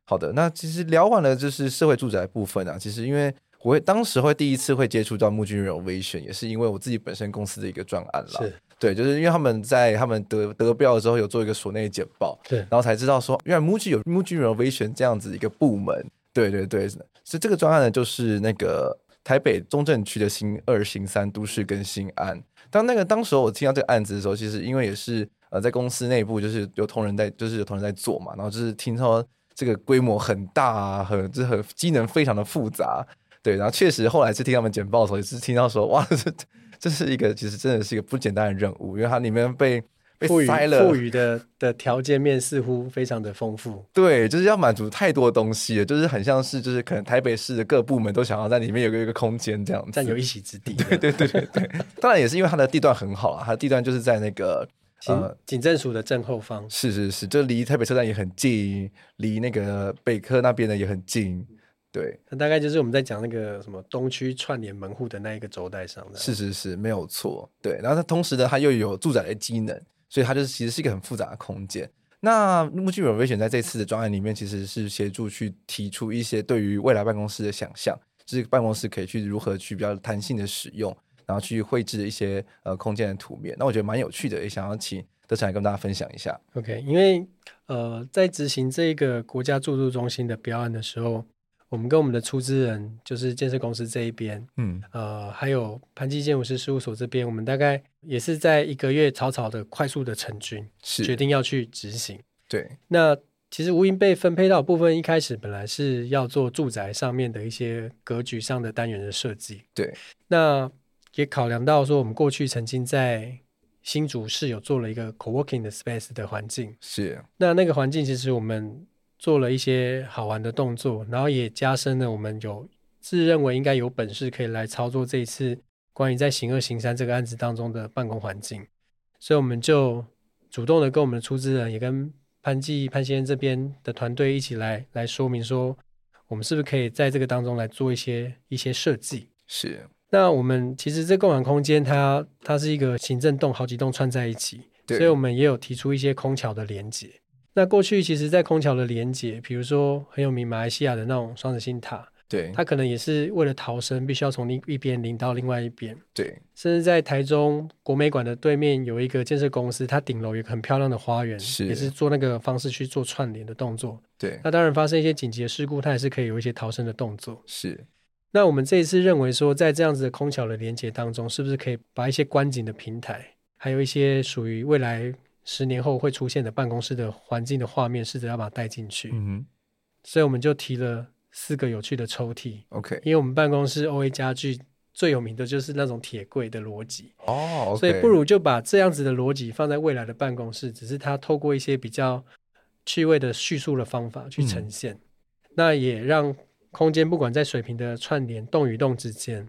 好的。那其实聊完了就是社会住宅部分啊，其实因为我会当时会第一次会接触到木君 Renovation，也是因为我自己本身公司的一个专案啦。是。对，就是因为他们在他们得得标的时候有做一个所内简报，对，然后才知道说，原来 MUJI 有 MUJI Renovation 这样子一个部门，对对对，所以这个专案呢，就是那个台北中正区的新二、新三都市更新案。当那个当时候我听到这个案子的时候，其实因为也是呃在公司内部就是有同仁在，就是有同仁在做嘛，然后就是听说这个规模很大啊，很这很机能非常的复杂，对，然后确实后来是听他们简报的时候，也是听到说，哇，这。这是一个其实真的是一个不简单的任务，因为它里面被被塞了赋予的的条件面似乎非常的丰富。对，就是要满足太多东西了，就是很像是就是可能台北市的各部门都想要在里面有个一个空间这样子，占有一席之地。对对对对对，当然也是因为它的地段很好啊，它的地段就是在那个呃警政署的正后方。是是是，就离台北车站也很近，离那个北科那边的也很近。对，那大概就是我们在讲那个什么东区串联门户的那一个轴带上的。是是是，没有错。对，然后它同时呢，它又有住宅的机能，所以它就是其实是一个很复杂的空间。那 MUJI Renovation 在这次的专案里面，其实是协助去提出一些对于未来办公室的想象，就是办公室可以去如何去比较弹性的使用，然后去绘制一些呃空间的图面。那我觉得蛮有趣的，也想要请德成来跟大家分享一下。OK，因为呃，在执行这个国家住宿中心的标案的时候。我们跟我们的出资人，就是建设公司这一边，嗯，呃，还有潘基建筑师事务所这边，我们大概也是在一个月草草的快速的成军，是决定要去执行。对，那其实无印被分配到部分，一开始本来是要做住宅上面的一些格局上的单元的设计。对，那也考量到说，我们过去曾经在新竹市有做了一个 co-working 的 space 的环境，是那那个环境，其实我们。做了一些好玩的动作，然后也加深了我们有自认为应该有本事可以来操作这一次关于在行二行三这个案子当中的办公环境，所以我们就主动的跟我们的出资人，也跟潘记潘先生这边的团队一起来来说明说，我们是不是可以在这个当中来做一些一些设计。是，那我们其实这共享空间它它是一个行政栋好几栋串在一起，所以我们也有提出一些空桥的连接。那过去其实，在空桥的连接，比如说很有名马来西亚的那种双子星塔，对，它可能也是为了逃生，必须要从另一边临到另外一边。对，甚至在台中国美馆的对面有一个建设公司，它顶楼有个很漂亮的花园，是也是做那个方式去做串联的动作。对，那当然发生一些紧急的事故，它也是可以有一些逃生的动作。是。那我们这一次认为说，在这样子的空桥的连接当中，是不是可以把一些观景的平台，还有一些属于未来十年后会出现的办公室的环境的画面，试着要把它带进去。嗯哼，所以我们就提了四个有趣的抽屉。OK，因为我们办公室 OA 家具最有名的就是那种铁柜的逻辑。哦所以不如就把这样子的逻辑放在未来的办公室，只是它透过一些比较趣味的叙述的方法去呈现，嗯、那也让空间不管在水平的串联，动与动之间，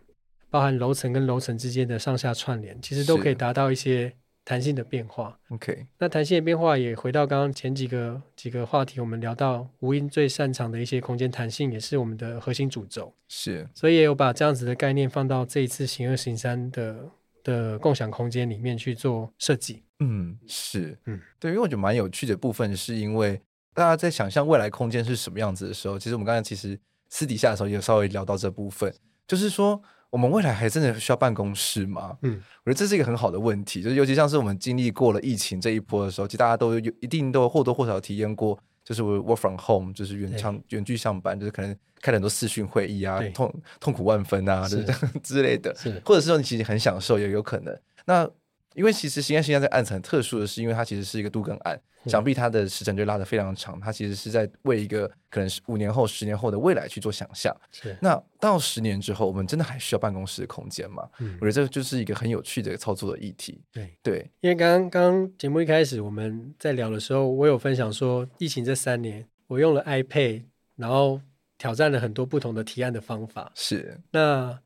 包含楼层跟楼层之间的上下串联，其实都可以达到一些。弹性的变化，OK。那弹性的变化也回到刚刚前几个几个话题，我们聊到无印最擅长的一些空间弹性，也是我们的核心主轴。是，所以也有把这样子的概念放到这一次行二行三的的共享空间里面去做设计。嗯，是，嗯，对，因为我觉得蛮有趣的部分，是因为大家在想象未来空间是什么样子的时候，其实我们刚才其实私底下的时候也稍微聊到这部分，就是说。我们未来还真的需要办公室吗？嗯，我觉得这是一个很好的问题，就是尤其像是我们经历过了疫情这一波的时候，其实大家都有一定都或多或少体验过，就是 work from home，就是远程远距上班，就是可能开了很多视讯会议啊，痛痛苦万分啊，就是 之类的，是，或者是说你其实很享受也有可能。那因为其实行二行三这个案子很特殊的是，因为它其实是一个都更案。想必它的时程就拉得非常长，它其实是在为一个可能是五年后、十年后的未来去做想象。是，那到十年之后，我们真的还需要办公室的空间吗？嗯，我觉得这就是一个很有趣的操作的议题。对对，因为刚刚刚节目一开始我们在聊的时候，我有分享说，疫情这三年，我用了 iPad，然后挑战了很多不同的提案的方法。是，那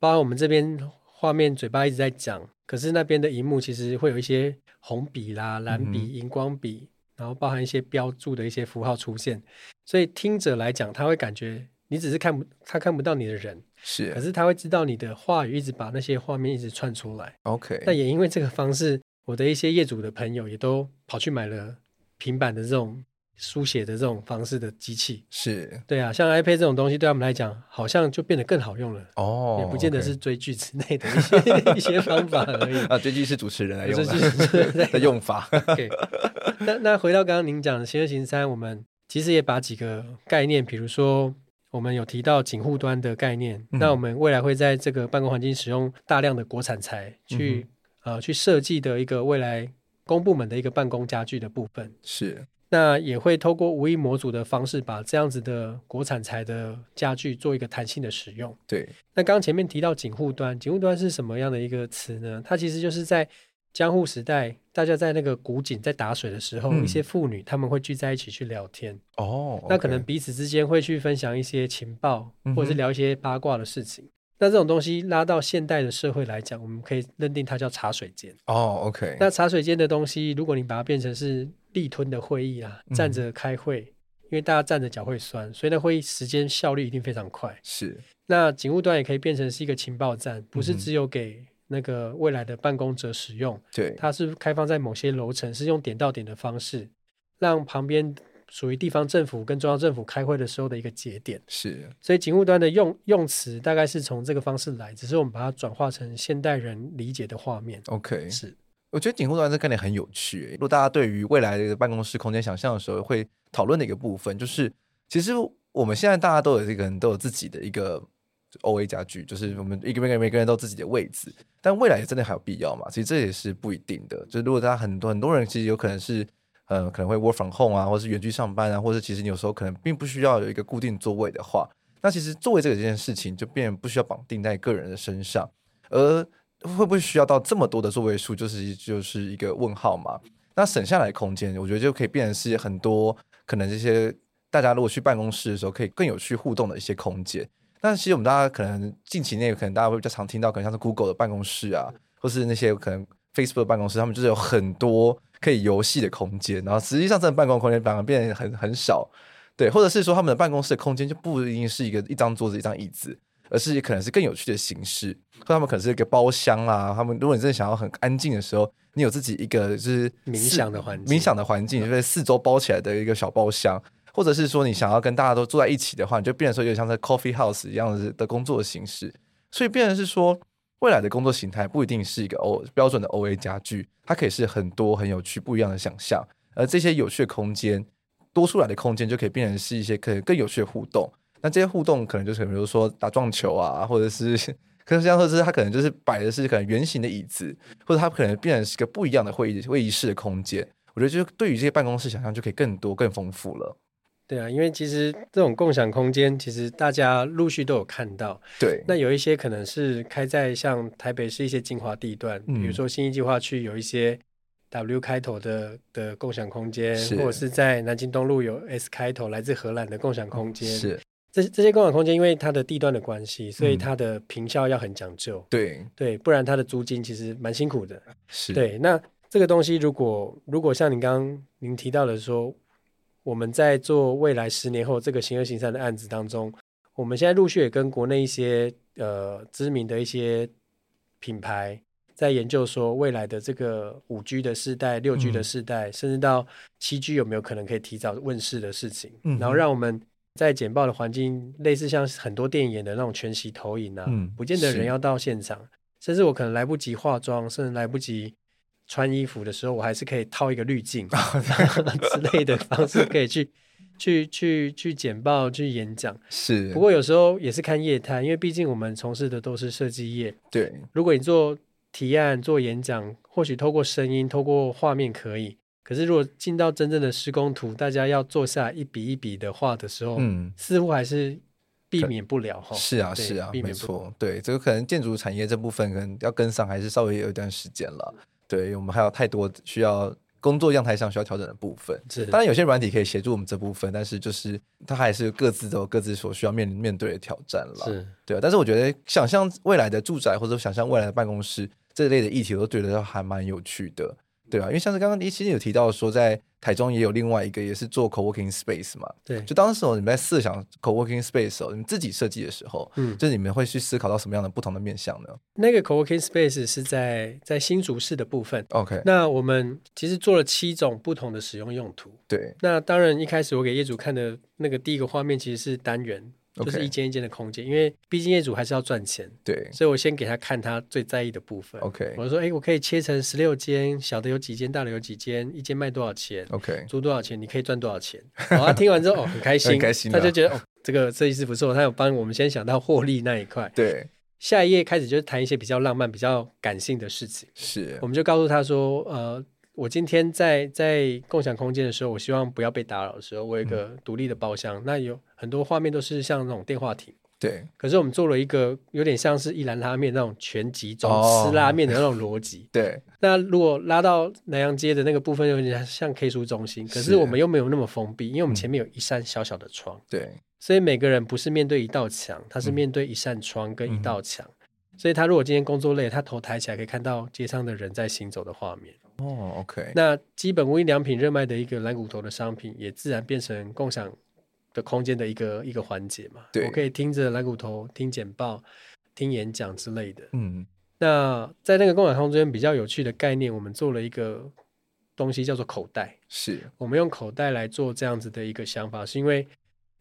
包括我们这边画面嘴巴一直在讲，可是那边的荧幕其实会有一些。红笔啦、蓝笔、荧光笔，嗯，然后包含一些标注的一些符号出现，所以听者来讲，他会感觉你只是看不，他看不到你的人，是，可是他会知道你的话语一直把那些画面一直串出来。OK，那也因为这个方式，我的一些业主的朋友也都跑去买了平板的这种。书写的这种方式的机器。是。对啊，像 iPad 这种东西，对他们来讲，好像就变得更好用了。哦，也不见得是追剧之类的一些、一些方法而已。啊。追剧是主持人来用的，的。用法。Okay、那那回到刚刚您讲的行二行三，我们其实也把几个概念，比如说我们有提到警护端的概念、嗯，那我们未来会在这个办公环境使用大量的国产材去、嗯、呃去设计的一个未来公部门的一个办公家具的部分。是。那也会透过无印模组的方式，把这样子的国产材的家具做一个弹性的使用。对。那刚刚前面提到警护端，警护端是什么样的一个词呢？它其实就是在江户时代，大家在那个古井在打水的时候，嗯、一些妇女他们会聚在一起去聊天。哦。那可能彼此之间会去分享一些情报，或者是聊一些八卦的事情。嗯、那这种东西拉到现代的社会来讲，我们可以认定它叫茶水间。哦，OK。那茶水间的东西，如果你把它变成是立吞的会议啊，站着开会，嗯，因为大家站着脚会酸，所以那会议时间效率一定非常快。是，那警务端也可以变成是一个情报站，不是只有给那个未来的办公者使用。对，嗯，它是开放在某些楼层，是用点到点的方式，让旁边属于地方政府跟中央政府开会的时候的一个节点。是，所以警务端的用用词大概是从这个方式来，只是我们把它转化成现代人理解的画面。OK，是。我觉得警护端这概念很有趣。如果大家对于未来的办公室空间想象的时候，会讨论的一个部分，就是其实我们现在大家都有这个人都有自己的一个 OA 家具，就是我们一个每个每个人都有自己的位置。但未来真的还有必要吗？其实这也是不一定的。就是如果大家很多很多人其实有可能是呃可能会 work from home 啊，或是远距上班啊，或者其实你有时候可能并不需要有一个固定座位的话，那其实座位这个这件事情就变不需要绑定在个人的身上，而会不会需要到这么多的座位数？就是就是一个问号嘛。那省下来空间，我觉得就可以变成是很多可能这些大家如果去办公室的时候，可以更有趣互动的一些空间。但其实我们大家可能近期内可能大家会比较常听到，可能像是 Google 的办公室啊，或是那些可能 Facebook 的办公室，他们就是有很多可以游戏的空间。然后实际上，这个办公空间反而变得很很少。对，或者是说他们的办公室的空间就不一定是一个一张桌子一张椅子。而是可能是更有趣的形式。或他们可能是一个包厢啊，他们如果你真的想要很安静的时候，你有自己一个就是冥想的环境，冥想的环境就是四周包起来的一个小包厢，或者是说你想要跟大家都坐在一起的话，你就变成说有点像在 coffee house 一样的的工作的形式。所以变成是说，未来的工作形态不一定是一个 O 标准的 OA 家具，它可以是很多很有趣不一样的想象，而这些有趣的空间。多出来的空间就可以变成是一些可能更有趣的互动。那这些互动可能就是比如说打撞球啊，或者是，可是像说是他可能就是摆的是可能圆形的椅子，或者他可能变成是一个不一样的会议会议室的空间。我觉得就是对于这些办公室想象就可以更多更丰富了。对啊，因为其实这种共享空间，其实大家陆续都有看到。对，那有一些可能是开在像台北市一些精华地段，嗯、比如说新一计划区有一些。W 开头的的共享空间，或者是在南京东路有 S 开头来自荷兰的共享空间，是这这些共享空间，因为它的地段的关系，所以它的坪效要很讲究。对对，不然它的租金其实蛮辛苦的。是对。那这个东西，如果如果像您刚刚您提到的说，我们在做未来十年后这个行二行三的案子当中，我们现在陆续也跟国内一些呃知名的一些品牌。在研究说未来的这个五 G 的世代、六 G 的世代，嗯、甚至到七 G 有没有可能可以提早问世的事情，嗯、然后让我们在简报的环境，类似像很多电影演的那种全息投影啊，嗯、不见得人要到现场，甚至我可能来不及化妆，甚至来不及穿衣服的时候，我还是可以套一个滤镜 之类的方式，可以去去去去简报、去演讲。是，不过有时候也是看业态，因为毕竟我们从事的都是设计业。对，如果你做。提案做演讲，或许透过声音、透过画面可以。可是如果进到真正的施工图，大家要坐下一笔一笔的画的时候，嗯，似乎还是避免不了哈。是啊，是啊，没错。对，这个可能建筑产业这部分可能要跟上，还是稍微有一段时间了。对，我们还有太多需要工作样态上需要调整的部分。是，当然有些软体可以协助我们这部分，但是就是它还是各自都有各自所需要面面对的挑战了。是，对啊。但是我觉得想象未来的住宅，或者想象未来的办公室。这类的议题我都觉得还蛮有趣的，对啊，因为像是刚刚你其实有提到说，在台中也有另外一个也是做 co-working space 嘛，对，就当时你们在设想 co-working space 的时候，你们自己设计的时候，嗯，就是你们会去思考到什么样的不同的面向呢？那个 co-working space 是在在新竹市的部分，OK，那我们其实做了七种不同的使用用途，对，那当然一开始我给业主看的那个第一个画面其实是单元。就是一间一间的空间，因为毕竟业主还是要赚钱，对，所以我先给他看他最在意的部分。OK，我说，哎，我可以切成十六间，小的有几间，大的有几间，一间卖多少钱？OK，租多少钱？你可以赚多少钱？然后他听完之后，哦，很开心，很开心，他就觉得，哦，这个设计师不错，他有帮我们先想到获利那一块。对，下一页开始就是谈一些比较浪漫、比较感性的事情。是，我们就告诉他说，呃。我今天在在共享空间的时候，我希望不要被打扰的时候，我有一个独立的包厢。嗯、那有很多画面都是像那种电话亭，对。可是我们做了一个有点像是一兰拉面那种全集中吃拉面的那种逻辑，对。那如果拉到南洋街的那个部分，有点像 K 书中心，可是我们又没有那么封闭，因为我们前面有一扇小小的窗，对。所以每个人不是面对一道墙，他是面对一扇窗跟一道墙。嗯所以他如果今天工作累，他头抬起来可以看到街上的人在行走的画面。哦，OK。那基本无印良品热卖的一个蓝骨头的商品，也自然变成共享的空间的一个一个环节嘛。对，我可以听着蓝骨头听简报、听演讲之类的。嗯。那在那个共享空间比较有趣的概念，我们做了一个东西叫做口袋。是我们用口袋来做这样子的一个想法，是因为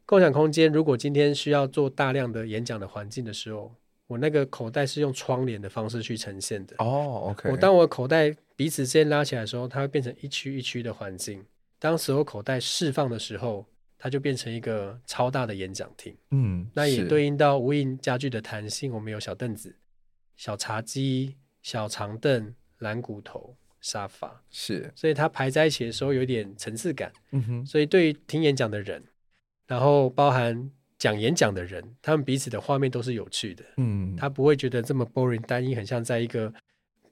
共享空间如果今天需要做大量的演讲的环境的时候。我那个口袋是用窗帘的方式去呈现的。哦、oh，OK。我当我口袋彼此之间拉起来的时候，它会变成一区一区的环境。当所有口袋释放的时候，它就变成一个超大的演讲厅。嗯，那也对应到无印家具的弹性。我们有小凳子、小茶几、小长凳、蓝骨头、沙发。是，所以它排在一起的时候有点层次感。嗯哼。所以对于听演讲的人，然后包含。讲演讲的人，他们彼此的画面都是有趣的。嗯，他不会觉得这么 boring 单一，很像在一个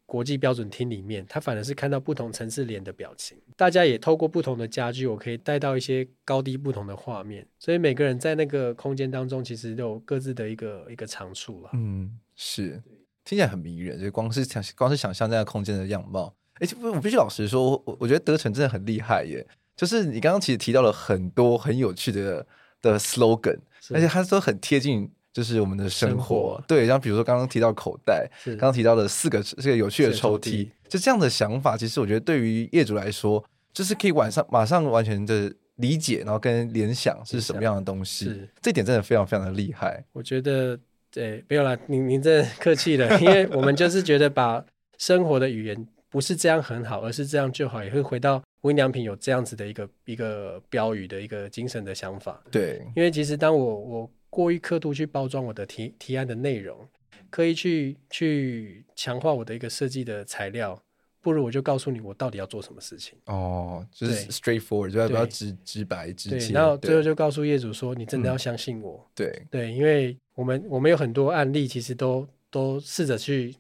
国际标准厅里面。他反而是看到不同层次脸的表情。大家也透过不同的家具，我可以带到一些高低不同的画面。所以每个人在那个空间当中，其实都有各自的一个一个长处了。嗯，是听起来很迷人，就光是想光是想象那个空间的样貌。哎，我必须老实说，我我觉得德成真的很厉害耶。就是你刚刚其实提到了很多很有趣的的 slogan。而且它都很贴近就是我们的生活。生活对，然后比如说刚刚提到口袋，刚刚提到的四个这个有趣的抽屉，就这样的想法，其实我觉得对于业主来说，就是可以晚上马上完全的理解，然后跟联想是什么样的东西。是这点真的非常非常的厉害。我觉得对，没有啦，您您这客气了，因为我们就是觉得把生活的语言不是这样很好，而是这样就好，也会回到。无印良品有这样子的一个一个标语的一个精神的想法，对，因为其实当我我过于刻度去包装我的提提案的内容，刻意去去强化我的一个设计的材料，不如我就告诉你我到底要做什么事情。哦，就是 straightforward，就要不要直直白直接。然后最后就告诉业主说，你真的要相信我。嗯、对对，因为我们我们有很多案例，其实都都试着去。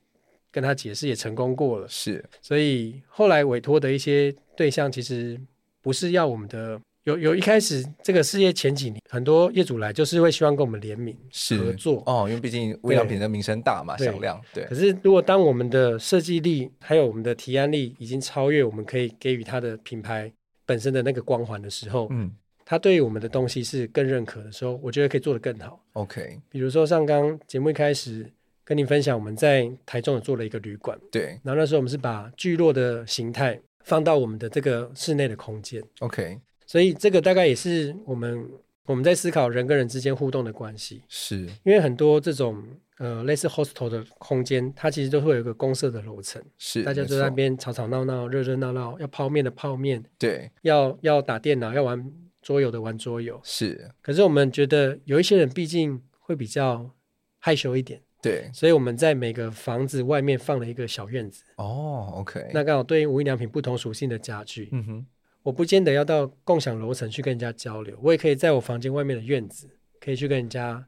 跟他解释也成功过了，是，所以后来委托的一些对象其实不是要我们的，有有一开始这个事业前几年，很多业主来就是会希望跟我们联名合作哦，因为毕竟无印良品的名声大嘛，响亮，对。可是如果当我们的设计力还有我们的提案力已经超越我们可以给予他的品牌本身的那个光环的时候，嗯，他对于我们的东西是更认可的时候，我觉得可以做得更好。OK，比如说像刚节目一开始。跟你分享，我们在台中有做了一个旅馆，对。然后那时候我们是把聚落的形态放到我们的这个室内的空间，OK。所以这个大概也是我们我们在思考人跟人之间互动的关系，是因为很多这种呃类似 hostel 的空间，它其实都会有一个公社的楼层，是大家就在那边吵吵闹闹、热热闹闹，要泡面的泡面，对，要要打电脑、要玩桌游的玩桌游，是。可是我们觉得有一些人毕竟会比较害羞一点。对，所以我们在每个房子外面放了一个小院子。哦，OK。那刚好对应无印良品不同属性的家具。嗯哼，我不见得要到共享楼层去跟人家交流，我也可以在我房间外面的院子，可以去跟人家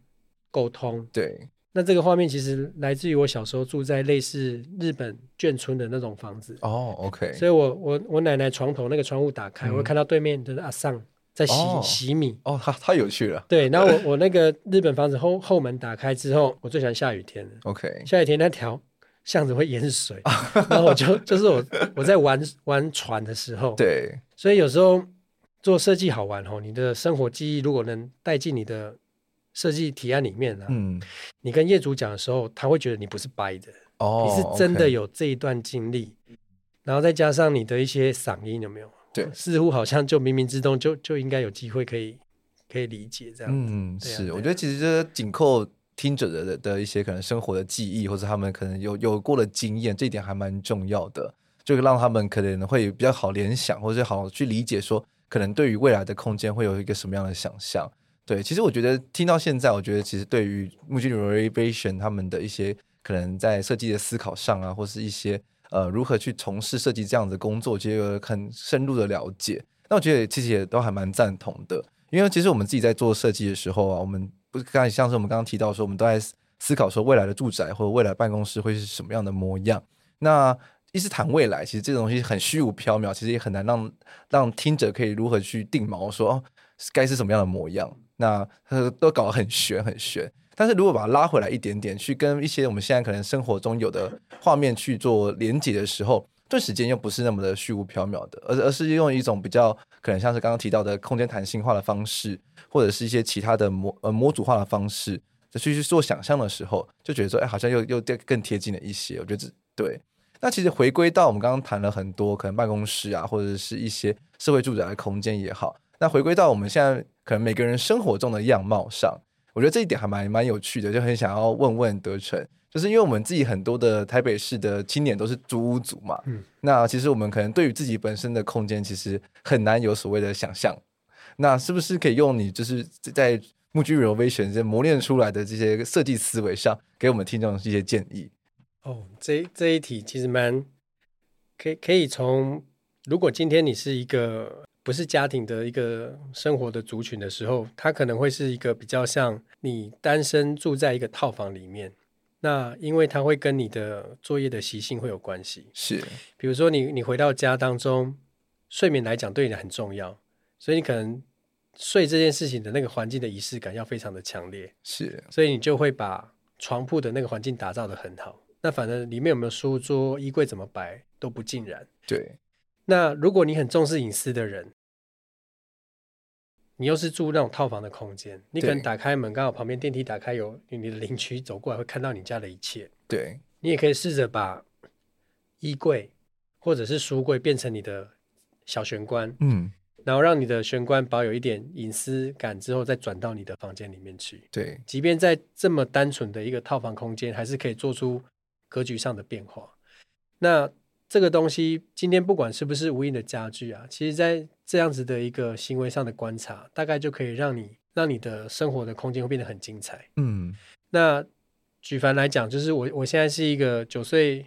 沟通。对，那这个画面其实来自于我小时候住在类似日本眷村的那种房子。哦，OK。所以我我我奶奶床头那个窗户打开，嗯、我会看到对面的阿桑。在洗、哦、洗米。哦，他太有趣了。对，然后我我那个日本房子后后门打开之后，我最喜欢下雨天 OK，下雨天那条巷子会淹水，然后我就就是我我在玩玩船的时候，对，所以有时候做设计好玩哦，你的生活记忆如果能带进你的设计提案里面呢、啊，嗯，你跟业主讲的时候，他会觉得你不是掰的哦，你是真的有这一段经历，然后再加上你的一些嗓音有没有？对，似乎好像就冥冥之中就就应该有机会可以可以理解这样。嗯，是，我觉得其实这紧扣听者的的一些可能生活的记忆，或者他们可能有有过的经验，这一点还蛮重要的，就让他们可能会比较好联想，或者好去理解说，可能对于未来的空间会有一个什么样的想象。对，其实我觉得听到现在，我觉得其实对于木居 Renovation 他们的一些可能在设计的思考上啊，或是一些。呃，如何去从事设计这样的工作，其实有很深入的了解。那我觉得其实也都还蛮赞同的，因为其实我们自己在做设计的时候啊，我们不是刚才像是我们刚刚提到说，我们都在思考说未来的住宅或者未来办公室会是什么样的模样。那一直谈未来，其实这个东西很虚无缥缈，其实也很难让让听者可以如何去定锚说哦，该是什么样的模样。那都搞得很玄很玄。但是如果把它拉回来一点点，去跟一些我们现在可能生活中有的画面去做连接的时候，顿时间又不是那么的虚无缥缈的，而而是用一种比较可能像是刚刚提到的空间弹性化的方式，或者是一些其他的模呃模组化的方式，就去去做想象的时候，就觉得说，哎，好像又又更贴近了一些。我觉得这对。那其实回归到我们刚刚谈了很多可能办公室啊，或者是一些社会住宅的空间也好，那回归到我们现在可能每个人生活中的样貌上。我觉得这一点还蛮蛮有趣的，就很想要问问德成，就是因为我们自己很多的台北市的青年都是租屋族嘛，嗯，那其实我们可能对于自己本身的空间其实很难有所谓的想象，那是不是可以用你就是在木居 Renovation 这磨练出来的这些设计思维上，给我们听众一些建议？哦，这这一题其实蛮可以可以从，如果今天你是一个。不是家庭的一个生活的族群的时候，它可能会是一个比较像你单身住在一个套房里面。那因为它会跟你的作业的习性会有关系。是，比如说你你回到家当中，睡眠来讲对你很重要，所以你可能睡这件事情的那个环境的仪式感要非常的强烈。是，所以你就会把床铺的那个环境打造得很好。那反正里面有没有书桌、衣柜怎么摆都不尽然。对。那如果你很重视隐私的人，你又是住那种套房的空间，你可能打开门，刚好旁边电梯打开，有你的邻居走过来，会看到你家的一切。对，你也可以试着把衣柜或者是书柜变成你的小玄关，嗯，然后让你的玄关保有一点隐私感，之后再转到你的房间里面去。对，即便在这么单纯的一个套房空间，还是可以做出格局上的变化。那这个东西今天不管是不是无印的家具啊，其实在这样子的一个行为上的观察，大概就可以让你让你的生活的空间会变得很精彩。嗯，那举凡来讲，就是我我现在是一个九岁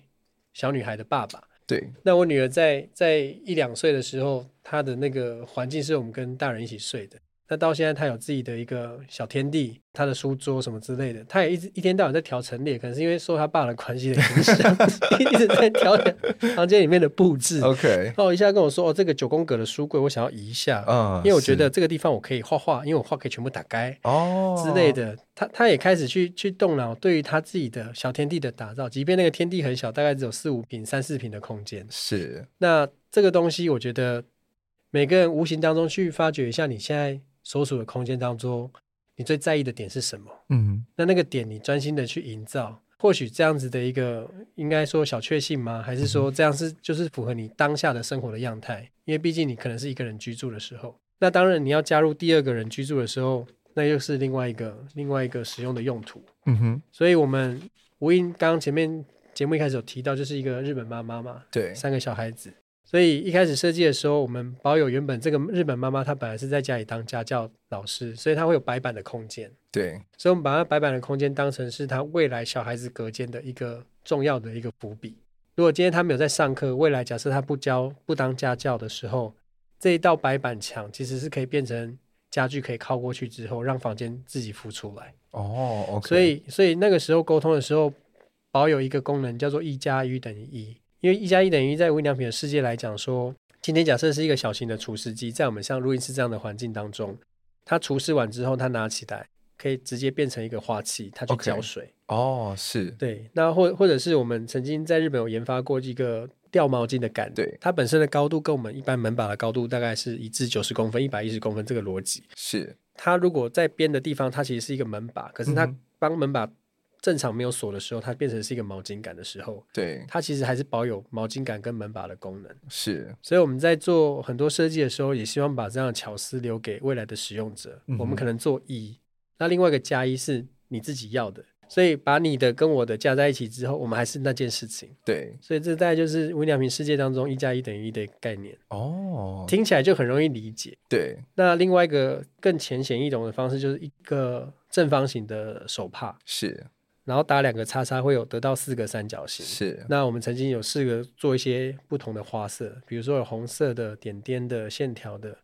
小女孩的爸爸。对，那我女儿在在一两岁的时候，她的那个环境是我们跟大人一起睡的。那到现在，他有自己的一个小天地，他的书桌什么之类的，他也一直一天到晚在调陈列，可能是因为受他爸的关系的影响，一直在调整房间里面的布置。OK，然后一下跟我说：“哦，这个九宫格的书柜，我想要移一下，嗯，因为我觉得这个地方我可以画画，因为我画可以全部打开哦之类的。”他他也开始去去动脑，对于他自己的小天地的打造，即便那个天地很小，大概只有四五平、三四平的空间。是，那这个东西，我觉得每个人无形当中去发掘一下，你现在。所处的空间当中，你最在意的点是什么？嗯，那那个点你专心的去营造，或许这样子的一个应该说小确幸吗？还是说这样是就是符合你当下的生活的样态？因为毕竟你可能是一个人居住的时候，那当然你要加入第二个人居住的时候，那又是另外一个另外一个使用的用途。嗯哼，所以我们无印刚刚前面节目一开始有提到，就是一个日本妈妈嘛，对，三个小孩子。所以一开始设计的时候，我们保有原本这个日本妈妈她本来是在家里当家教老师，所以她会有白板的空间。对，所以我们把她白板的空间当成是她未来小孩子隔间的一个重要的一个伏笔。如果今天她没有在上课，未来假设她不教不当家教的时候，这一道白板墙其实是可以变成家具，可以靠过去之后，让房间自己浮出来。哦，OK。所以所以那个时候沟通的时候，保有一个功能叫做一加一等于一。因为一加一等于一在无印良品的世界来讲说，今天假设是一个小型的除湿机，在我们像录音室这样的环境当中，它除湿完之后，它拿起来可以直接变成一个花器，它去浇水。哦，是。对，那或或者是我们曾经在日本有研发过一个吊毛巾的杆，对，它本身的高度跟我们一般门把的高度大概是一至九十公分、一百一十公分这个逻辑。是。它如果在边的地方，它其实是一个门把，可是它帮门把。正常没有锁的时候，它变成是一个毛巾杆的时候，对，它其实还是保有毛巾杆跟门把的功能。是，所以我们在做很多设计的时候，也希望把这样的巧思留给未来的使用者。嗯、我们可能做一，那另外一个加一是你自己要的，所以把你的跟我的加在一起之后，我们还是那件事情。对，所以这大概就是无印良品世界当中一加一等于一的概念。哦，听起来就很容易理解。对，那另外一个更浅显易懂的方式，就是一个正方形的手帕。是。然后打两个叉叉，会有得到四个三角形。是。那我们曾经有试个做一些不同的花色，比如说有红色的、点点的、线条的。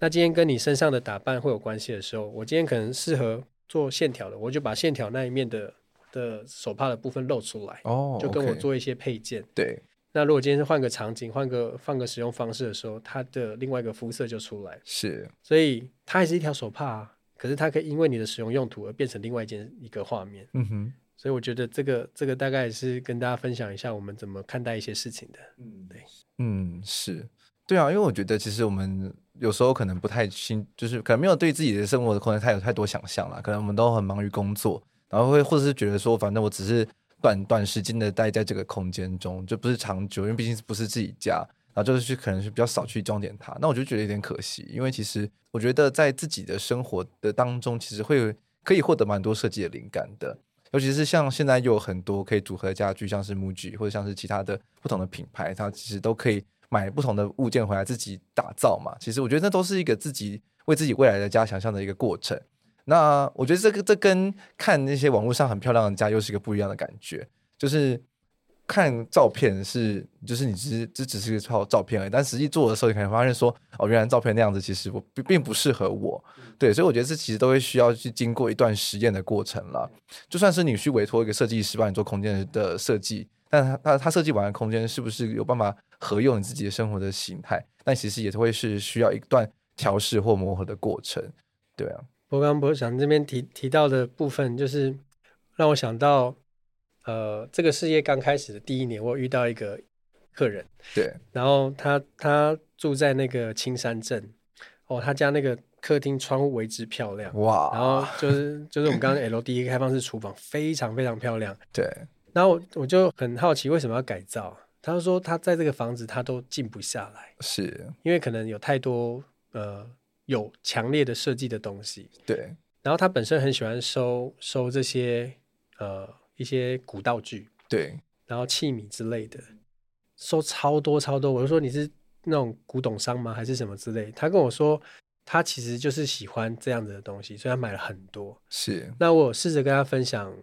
那今天跟你身上的打扮会有关系的时候，我今天可能适合做线条的，我就把线条那一面的的手帕的部分露出来。哦。就跟我做一些配件。对。那如果今天是换个场景、换个换个使用方式的时候，它的另外一个肤色就出来。是。所以它还是一条手帕啊，可是它可以因为你的使用用途而变成另外一件一个画面。嗯哼。所以我觉得这个这个大概是跟大家分享一下我们怎么看待一些事情的。嗯，对，嗯，是对啊，因为我觉得其实我们有时候可能不太清，就是可能没有对自己的生活的空间太有太多想象了。可能我们都很忙于工作，然后会或者是觉得说，反正我只是短短时间的待在这个空间中，就不是长久，因为毕竟不是自己家，然后就是去可能是比较少去装点它。那我就觉得有点可惜，因为其实我觉得在自己的生活的当中，其实会可以获得蛮多设计的灵感的。尤其是像现在又有很多可以组合家具，像是 MUJI 或者像是其他的不同的品牌，它其实都可以买不同的物件回来自己打造嘛。其实我觉得那都是一个自己为自己未来的家想象的一个过程。那我觉得这个这跟看那些网络上很漂亮的家又是一个不一样的感觉，就是。看照片是，就是你只是这只是一套照片而已，但实际做的时候，你可能发现说，哦，原来照片那样子其实我并并不适合我，对，所以我觉得这其实都会需要去经过一段实验的过程了。就算是你去委托一个设计师帮你做空间的设计，但他他他设计完的空间是不是有办法合用你自己的生活的形态？但其实也会是需要一段调试或磨合的过程，对啊。我刚刚博想这边提提到的部分，就是让我想到。呃，这个事业刚开始的第一年，我遇到一个客人，对，然后他他住在那个青山镇，哦，他家那个客厅窗户为之漂亮，哇！然后就是就是我们刚刚 LDK 开放式厨房非常非常漂亮，对。然后我我就很好奇为什么要改造，他就说他在这个房子他都静不下来，是因为可能有太多呃有强烈的设计的东西，对。然后他本身很喜欢收收这些呃一些古道具，对，然后器皿之类的，收超多超多。我就说你是那种古董商吗？还是什么之类？他跟我说他其实就是喜欢这样子的东西，所以他买了很多。是。那我试着跟他分享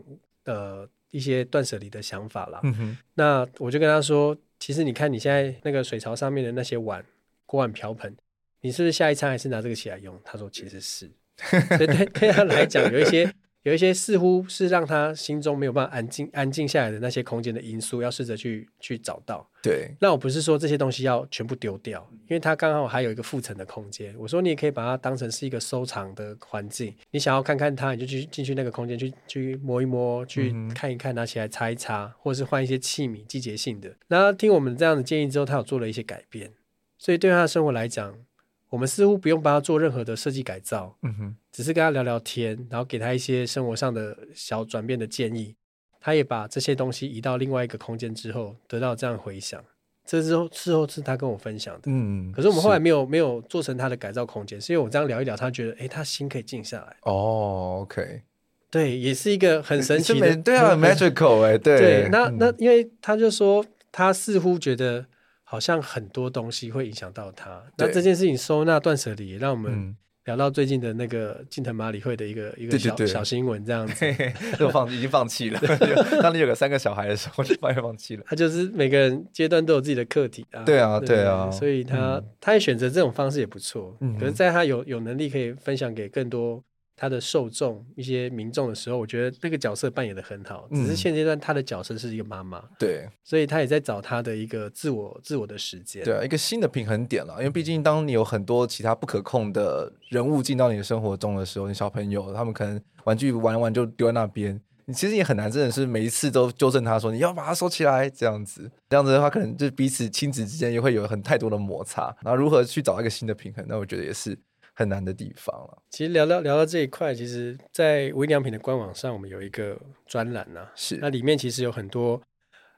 呃一些断舍离的想法啦。嗯哼。那我就跟他说，其实你看你现在那个水槽上面的那些碗、锅碗瓢盆，你是不是下一餐还是拿这个起来用？他说其实是。对对，对他来讲，有一些有一些似乎是让他心中没有办法安静安静下来的那些空间的因素，要试着去去找到。对，那我不是说这些东西要全部丢掉，因为它刚好还有一个附层的空间。我说你也可以把它当成是一个收藏的环境，你想要看看它，你就去进去那个空间去去摸一摸，去看一看，拿起来擦一擦，或者是换一些器皿，季节性的。那听我们这样的建议之后，他有做了一些改变，所以对他的生活来讲。我们似乎不用帮他做任何的设计改造，嗯哼，只是跟他聊聊天，然后给他一些生活上的小转变的建议。他也把这些东西移到另外一个空间之后，得到这样回响。这之后事后是他跟我分享的，嗯，可是我们后来没有没有做成他的改造空间，是因为我这样聊一聊，他觉得，哎，他心可以静下来。哦，OK，对，也是一个很神奇的，对啊，magical 哎，对，对，那那因为他就说，他似乎觉得。好像很多东西会影响到他。那这件事情收纳断舍离，也让我们聊到最近的那个近藤麻里惠的一个一个小小新闻，这样子，就放已经放弃了。当你有个三个小孩的时候，就发现放弃了。他就是每个人阶段都有自己的课题啊。对啊，对啊。所以他他也选择这种方式也不错。嗯可是在他有有能力可以分享给更多。他的受众一些民众的时候，我觉得那个角色扮演的很好。只是现阶段他的角色是一个妈妈，嗯，对，所以他也在找他的一个自我自我的时间，对啊，一个新的平衡点了。因为毕竟当你有很多其他不可控的人物进到你的生活中的时候，你小朋友他们可能玩具玩完就丢在那边，你其实也很难真的是每一次都纠正他说你要把它收起来这样子。这样子的话，可能就彼此亲子之间也会有很太多的摩擦。然后如何去找一个新的平衡，那我觉得也是。很难的地方了。其实聊到聊到这一块，其实，在无印良品的官网上，我们有一个专栏呐，是那里面其实有很多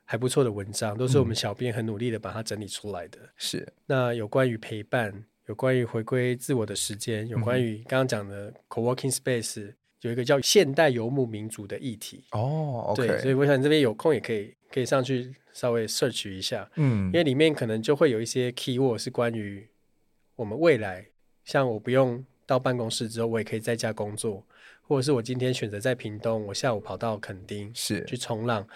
还不错的文章，都是我们小编很努力的把它整理出来的。是那有关于陪伴，有关于回归自我的时间，有关于刚刚讲的 co-working space，有一个叫现代游牧民族的议题。哦对，所以我想这边有空也可以可以上去稍微 search 一下，嗯，因为里面可能就会有一些 keyword 是关于我们未来。像我不用到办公室之后，我也可以在家工作，或者是我今天选择在屏东，我下午跑到垦丁是去冲浪，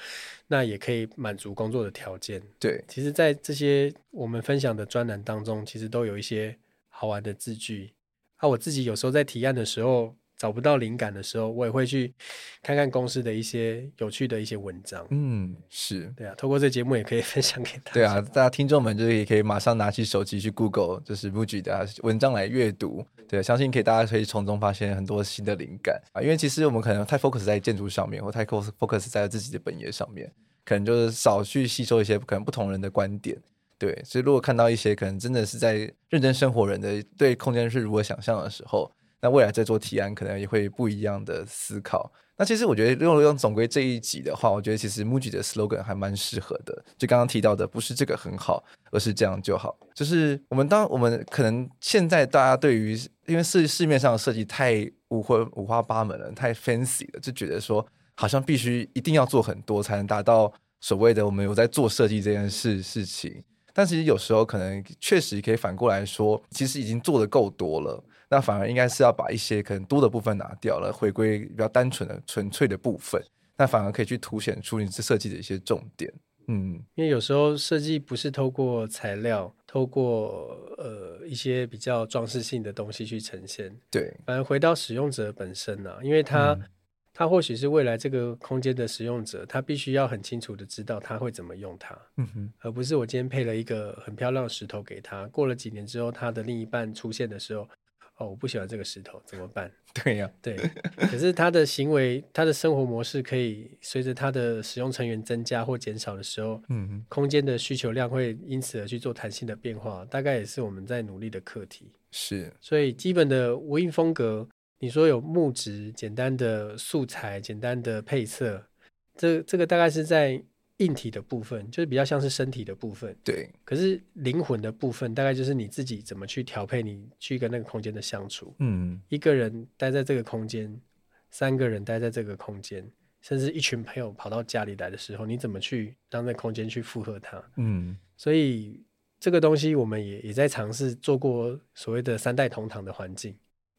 那也可以满足工作的条件。对，其实，在这些我们分享的专栏当中，其实都有一些好玩的字句。啊，我自己有时候在提案的时候。找不到灵感的时候，我也会去看看公司的一些有趣的一些文章。嗯，是对啊，透过这节目也可以 分享给大家。对啊，大家听众们就是也可以马上拿起手机去 Google，就是 Muji 的文章来阅读。对，相信可以大家可以从中发现很多新的灵感啊。因为其实我们可能太 focus 在建筑上面，或太 focus 在自己的本业上面，可能就是少去吸收一些可能不同人的观点。对，所以如果看到一些可能真的是在认真生活人的对空间是如何想象的时候。那未来在做提案，可能也会不一样的思考。那其实我觉得，用用总归这一集的话，我觉得其实 MUJI 的 slogan 还蛮适合的。就刚刚提到的，不是这个很好，而是这样就好。就是我们当我们可能现在大家对于，因为市市面上的设计太五花五花八门了，太 fancy 了，就觉得说好像必须一定要做很多才能达到所谓的我们有在做设计这件事事情。但其实有时候可能确实可以反过来说，其实已经做得够多了。那反而应该是要把一些可能多的部分拿掉了，回归比较单纯的、纯粹的部分。那反而可以去凸显出你这设计的一些重点。嗯，因为有时候设计不是透过材料、透过呃一些比较装饰性的东西去呈现。对，反而回到使用者本身啊，因为他、嗯、他或许是未来这个空间的使用者，他必须要很清楚的知道他会怎么用它。嗯哼，而不是我今天配了一个很漂亮的石头给他，过了几年之后，他的另一半出现的时候。哦，我不喜欢这个石头，怎么办？对呀、啊，对。可是他的行为，他的生活模式可以随着他的使用成员增加或减少的时候，嗯哼，空间的需求量会因此而去做弹性的变化，大概也是我们在努力的课题。是，所以基本的无印风格，你说有木质、简单的素材、简单的配色，这这个大概是在。硬体的部分就是比较像是身体的部分，对。可是灵魂的部分，大概就是你自己怎么去调配，你去跟那个空间的相处。嗯，一个人待在这个空间，三个人待在这个空间，甚至一群朋友跑到家里来的时候，你怎么去让那空间去负荷它？嗯，所以这个东西我们也也在尝试做过所谓的三代同堂的环境。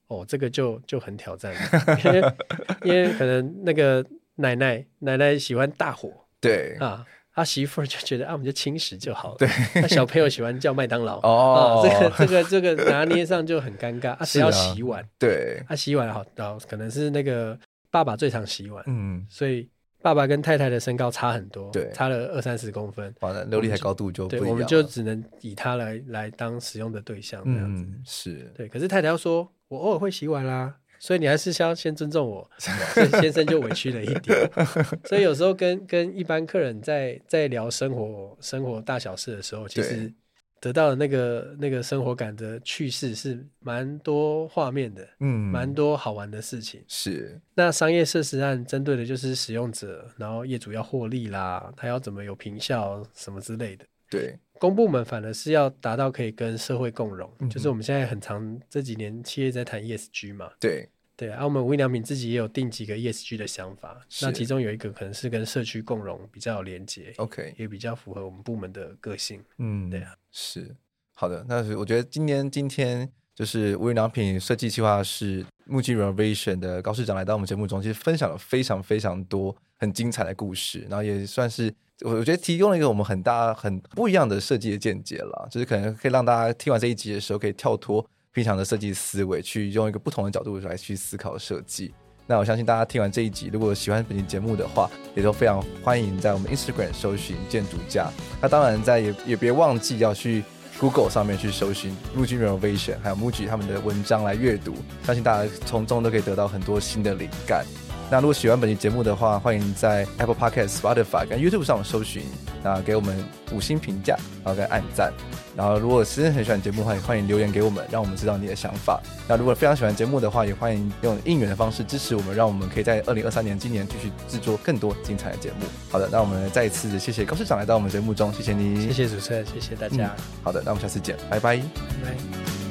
哦，这个就就很挑战了，因为因为可能那个奶奶奶奶喜欢大火。对啊，他媳妇就觉得啊，我们就轻食就好了。对，那小朋友喜欢叫麦当劳 哦，这个这个这个拿捏上就很尴尬啊。谁要洗碗？对，他洗碗好，可能是那个爸爸最常洗碗，嗯，所以爸爸跟太太的身高差很多，对，差了二三十公分，完了，琉璃台高度就对，我们就只能以他来来当使用的对象这样子，是对。可是太太要说，我偶尔会洗碗啦。所以你还是先先尊重我，所以先生就委屈了一点。所以有时候跟跟一般客人在在聊生活生活大小事的时候，其实得到的那个那个生活感的趣事是蛮多画面的，嗯，蛮多好玩的事情。是。那商业设施案针对的就是使用者，然后业主要获利啦，他要怎么有平效什么之类的。对。公部门反而是要达到可以跟社会共融，嗯、就是我们现在很常这几年企业在谈 ESG 嘛。对对啊，我们无印良品自己也有定几个 ESG 的想法，那其中有一个可能是跟社区共融比较有连接，OK，也比较符合我们部门的个性。嗯，对啊，是好的。那是我觉得今年今天就是无印良品设计计划是木具 Renovation 的高市长来到我们节目中，其实分享了非常非常多很精彩的故事，然后也算是。我我觉得提供了一个我们很大很不一样的设计的见解了，就是可能可以让大家听完这一集的时候，可以跳脱平常的设计思维，去用一个不同的角度来去思考设计。那我相信大家听完这一集，如果喜欢本期节目的话，也都非常欢迎在我们 Instagram 搜寻建筑家。那当然在也也别忘记要去 Google 上面去搜寻 Muji Renovation 还有 Muji 他们的文章来阅读，相信大家从中都可以得到很多新的灵感。那如果喜欢本期节目的话，欢迎在 Apple Podcast、Spotify 跟 YouTube 上搜寻，那给我们五星评价，然后跟按赞。然后如果真的很喜欢节目的话，也欢迎留言给我们，让我们知道你的想法。那如果非常喜欢节目的话，也欢迎用应援的方式支持我们，让我们可以在二零二三年今年继续制作更多精彩的节目。好的，那我们再一次谢谢高市长来到我们节目中，谢谢你，谢谢主持人，谢谢大家。好的，那我们下次见，拜。拜拜。